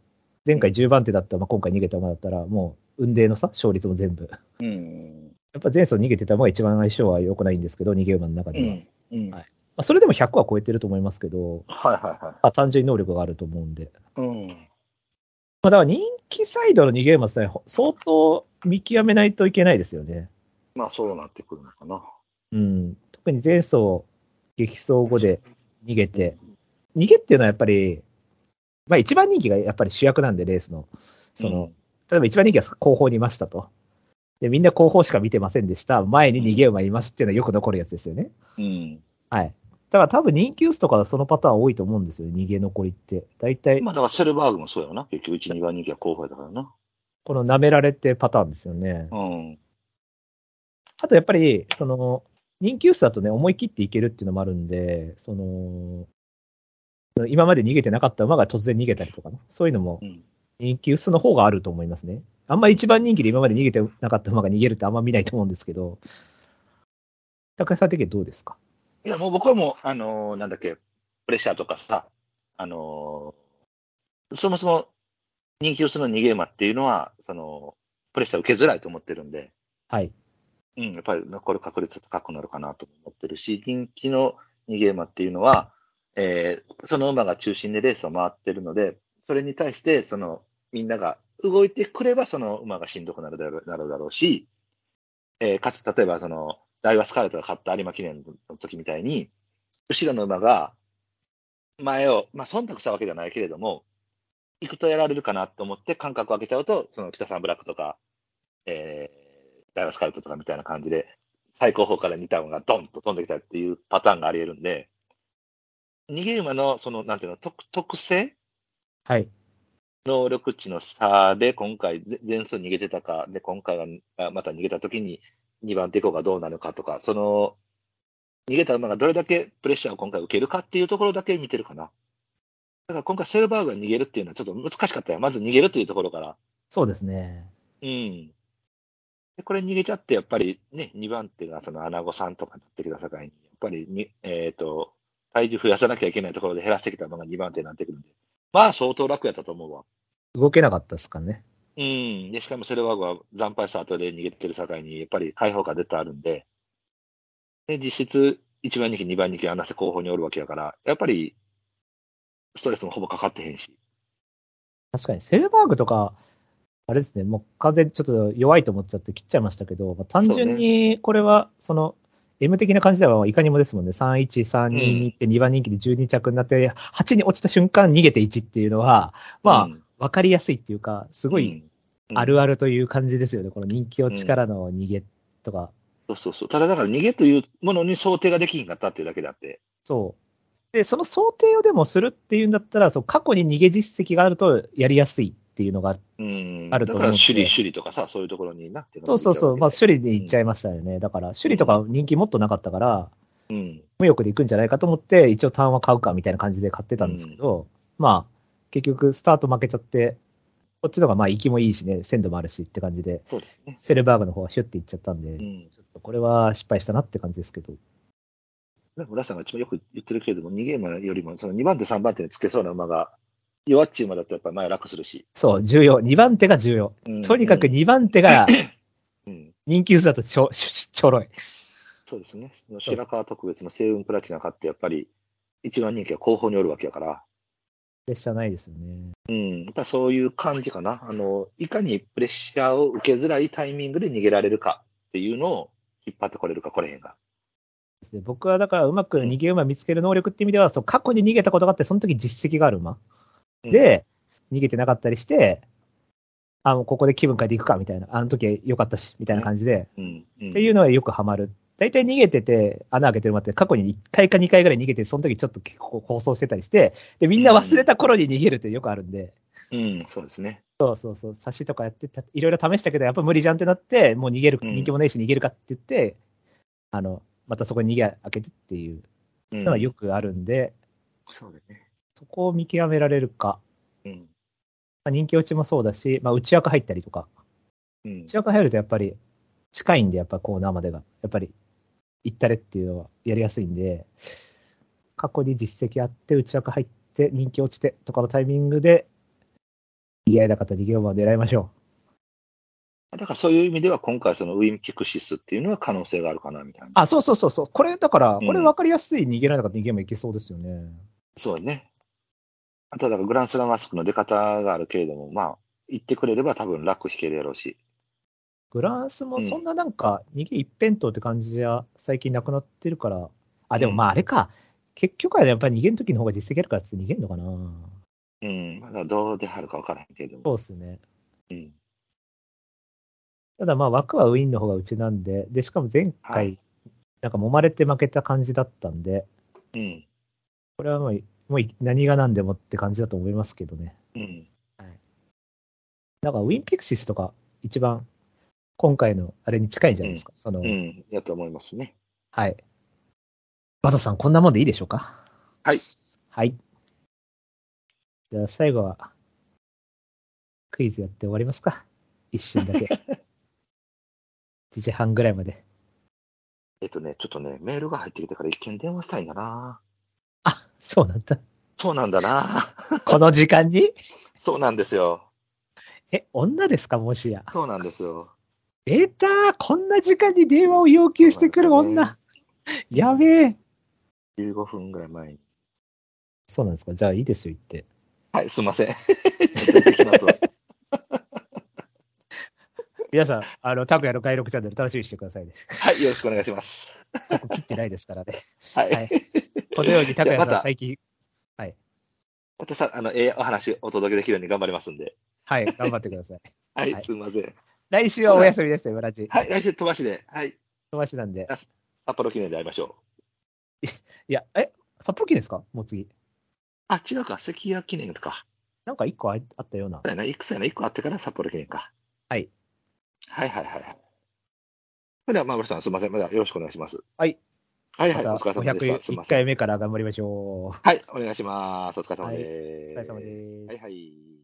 前回10番手だった馬、今回逃げた馬だったら、もう、運命の差、勝率も全部。うん。やっぱ前走逃げてた馬が一番相性は良くないんですけど、逃げ馬の中では。まうん。うん。ははいあ、それでも100は超えてると思いますけど、はいはまあ、単純に能力があると思うんで。い。うん。まあ、だから人気サイドの逃げ馬さえ相当見極めないといけないですよね。まあそうなってくるのかな。うん。特に前走、激走後で逃げて、逃げっていうのはやっぱり、まあ一番人気がやっぱり主役なんで、レースの。その、例えば一番人気は後方にいましたと。で、みんな後方しか見てませんでした。前に逃げ馬いますっていうのはよく残るやつですよね。うん。はい。だから多分人気薄とかはそのパターン多いと思うんですよ、逃げ残りって。大体、まあだからセルバーグもそうやろな。結局1、2番人気は後輩だからな。この舐められてパターンですよね。うん。あとやっぱり、その、人気薄だとね、思い切っていけるっていうのもあるんで、その、今まで逃げてなかった馬が突然逃げたりとかね、そういうのもうん人気薄の方があると思いますね。あんまり一番人気で今まで逃げてなかった馬が逃げるってあんま見ないと思うんですけど、高橋さん的にはどうですか？いやもう僕はもう、あのーなんだっけ、プレッシャーとかさ、あのーそもそも人気薄の逃げ馬っていうのは、その、プレッシャー受けづらいと思ってるんで、はい。うん、やっぱり残る確率高くなるかなと思ってるし、人気の逃げ馬っていうのは、えーその馬が中心でレースを回ってるので、それに対して、その、みんなが動いてくれば、その馬がしんどくなるだろうなるだろうし、えーかつ、例えば、その、ダイワスカーレットが勝った有馬記念の時みたいに、後ろの馬が、前を、まあ、忖度したわけではないけれども、行くとやられるかなと思って間隔を空けちゃうと、その北さんブラックとか、えー、ダイワスカルトとかみたいな感じで、最高峰から2ターンがドンと飛んできたっていうパターンがあり得るんで、逃げ馬の、その、なんていうの、特特性？はい。能力値の差で今回、ぜ前走逃げてたか、で、今回はあまた逃げた時に2番手以降がどうなるかとか、その、逃げた馬がどれだけプレッシャーを今回受けるかっていうところだけ見てるかな。だから今回セルバーグが逃げるっていうのはちょっと難しかったよ。まず逃げるっていうところから。そうですね。うん。で、これ逃げちゃって、やっぱりね、2番手がその穴子さんとかになってきた境に、やっぱりに、えっ、と、体重増やさなきゃいけないところで減らしてきたのが2番手になってくるんで、まあ相当楽やったと思うわ。動けなかったですかね。うん。で、しかもセルバーグは惨敗した後で逃げてる境に、やっぱり解放感出てあるんで、で、実質、1番人気、2番人気、穴瀬候補におるわけやから、やっぱり、ストレスもほぼかかってへんし。確かに、セルバーグとか、あれですね、もう完全にちょっと弱いと思っちゃって切っちゃいましたけど、まあ、単純にこれは、その、M 的な感じではいかにもですもんね。31、3、2にって2番人気で12着になって、8に落ちた瞬間逃げて1っていうのは、まあ、うんわかりやすいっていうか、すごい、うんあるあるという感じですよね。この人気を力の逃げとか。そうそうそう。ただだから逃げというものに想定ができひんかったっていうだけであって。そう。で、その想定をでもするっていうんだったら、そう過去に逃げ実績があるとやりやすいっていうのが、うん。あると思うんでだから、首里、首里とかさ、そういうところになってそうそうそう、まあ、首里で行っちゃいいましたよね。だから、首里とか人気もっとなかったから、うん。無欲で行くんじゃないかと思って、一応単は買うかみたいな感じで買ってたんですけど、まあ、結局、スタート負けちゃって、こっちの方がまあ、息もいいしね、鮮度もあるしって感じで、そうですね。セルバーグの方はシュッて行っちゃったんで、うん。ちょっとこれは失敗したなって感じですけど。村さんが一番よく言ってるけれども、逃げ馬よりも、その2番手、3番手につけそうな馬が、弱っちい馬だとやっぱり前楽するし。そう、重要。2番手が重要。うんとにかく2番手がうん。人気薄だとちょ、ちょろい。そうですね。白川特別の星雲プラチナ買って、やっぱり、一番人気は後方におるわけやから、プレッシャーないですよね。うん。やっぱそういう感じかな。あの、いかにプレッシャーを受けづらいタイミングで逃げられるかっていうのを引っ張ってこれるか、これへんが。僕はだからうまく逃げ馬見つける能力っていう意味では、そう過去に逃げたことがあって、その時実績がある馬。うん、で、逃げてなかったりして、あ、もうここで気分変えていくかみたいな、あの時良かったし、みたいな感じで。っていうのはよくハマる。大体逃げてて、穴開けてる馬って過去に1回か2回ぐらい逃げて、その時ちょっと結構放送してたりして、で、みんな忘れた頃に逃げるってよくあるんで、うん、そうですね。そうそうそう、差しとかやってた、いろいろ試したけど、やっぱ無理じゃんってなって、もう逃げる、うん人気もないし逃げるかって言って、あの、またそこに逃げ開けてっていううん。のはよくあるんで、そうだね。そこを見極められるか。うん。まあ、人気落ちもそうだし、まあ、内枠入ったりとか、うん。内枠入るとやっぱり近いんで、やっぱコーナーまでが。やっぱり行ったれっていうのはやりやすいんで、過去に実績あって、内枠入って、人気落ちてとかのタイミングで、逃げ合いなかった逃げ馬を狙いましょだからそういう意味では、今回そのウィンピクシスっていうのは可能性があるかな、みたいな。あ、そうそうそうそう。これ、だから、うんこれ分かりやすい逃げられなかった逃げ馬いけそうですよね。そうね。あとはだからグランスラマスクの出方があるけれども、まあ、言ってくれれば多分楽引けるやろうし。グランスもうんそんななんか、逃げ一辺倒って感じじゃ最近なくなってるから、あ、でもまああれか、結局はやっぱり逃げる時の方が実績あるからって逃げるのかな。うん。まだどうではるか分からへんけれども。そうですね。うん。ただまあ枠はウィンの方がうちなんで、で、しかも前は回い、なんか揉まれて負けた感じだったんで、うん。これはもう、もう何が何でもって感じだと思いますけどね。うん。なんかウィンピクシスとか一番今回のあれに近いんじゃないですか？その、うん。やと思いますね。はい。バトさん、こんなもんでいいでしょうか？はい。はい。じゃあ最後は、クイズやって終わりますか？一瞬だけ。1時半ぐらいまで。えっとね、ちょっとね、メールが入ってきてから一件電話したいんだな。あ、そうなんだ。そうなんだな。この時間に？そうなんですよ。え、女ですかもしや？そうなんですよ。出たこんな時間に電話を要求してくる女。やべえ。15分ぐらい前に。そうなんですか？じゃあいいですよ、言って。はい、すいません。皆さん、あの、拓也の外録チャンネル楽しみにしてくださいね。はい、よろしくお願いします。ここ切ってないですからね。はい。はいこのように拓也さん最近、またさ、あの、ええお話お届けできるように頑張りますんで。はい、頑張ってください。はい、はいすいません。来週はお休みですよ、村地。はい、来週飛ばしで、はい、飛ばしなんで。札幌記念で会いましょう。いや、え、札幌記念ですか？もう次。あ、違うか、関谷記念か。なんか一個ああったような。そうやな、いくつやな、1個あってから札幌記念か。はい。はいはいはいはい。それでは、まあ、森さん、すみません。まだよろしくお願いします。はい。はいはい、お疲れ様で。すみま501せん。回目から頑張りましょう。はい、お願いします。お疲れ様です。お疲れ様です。はいはい。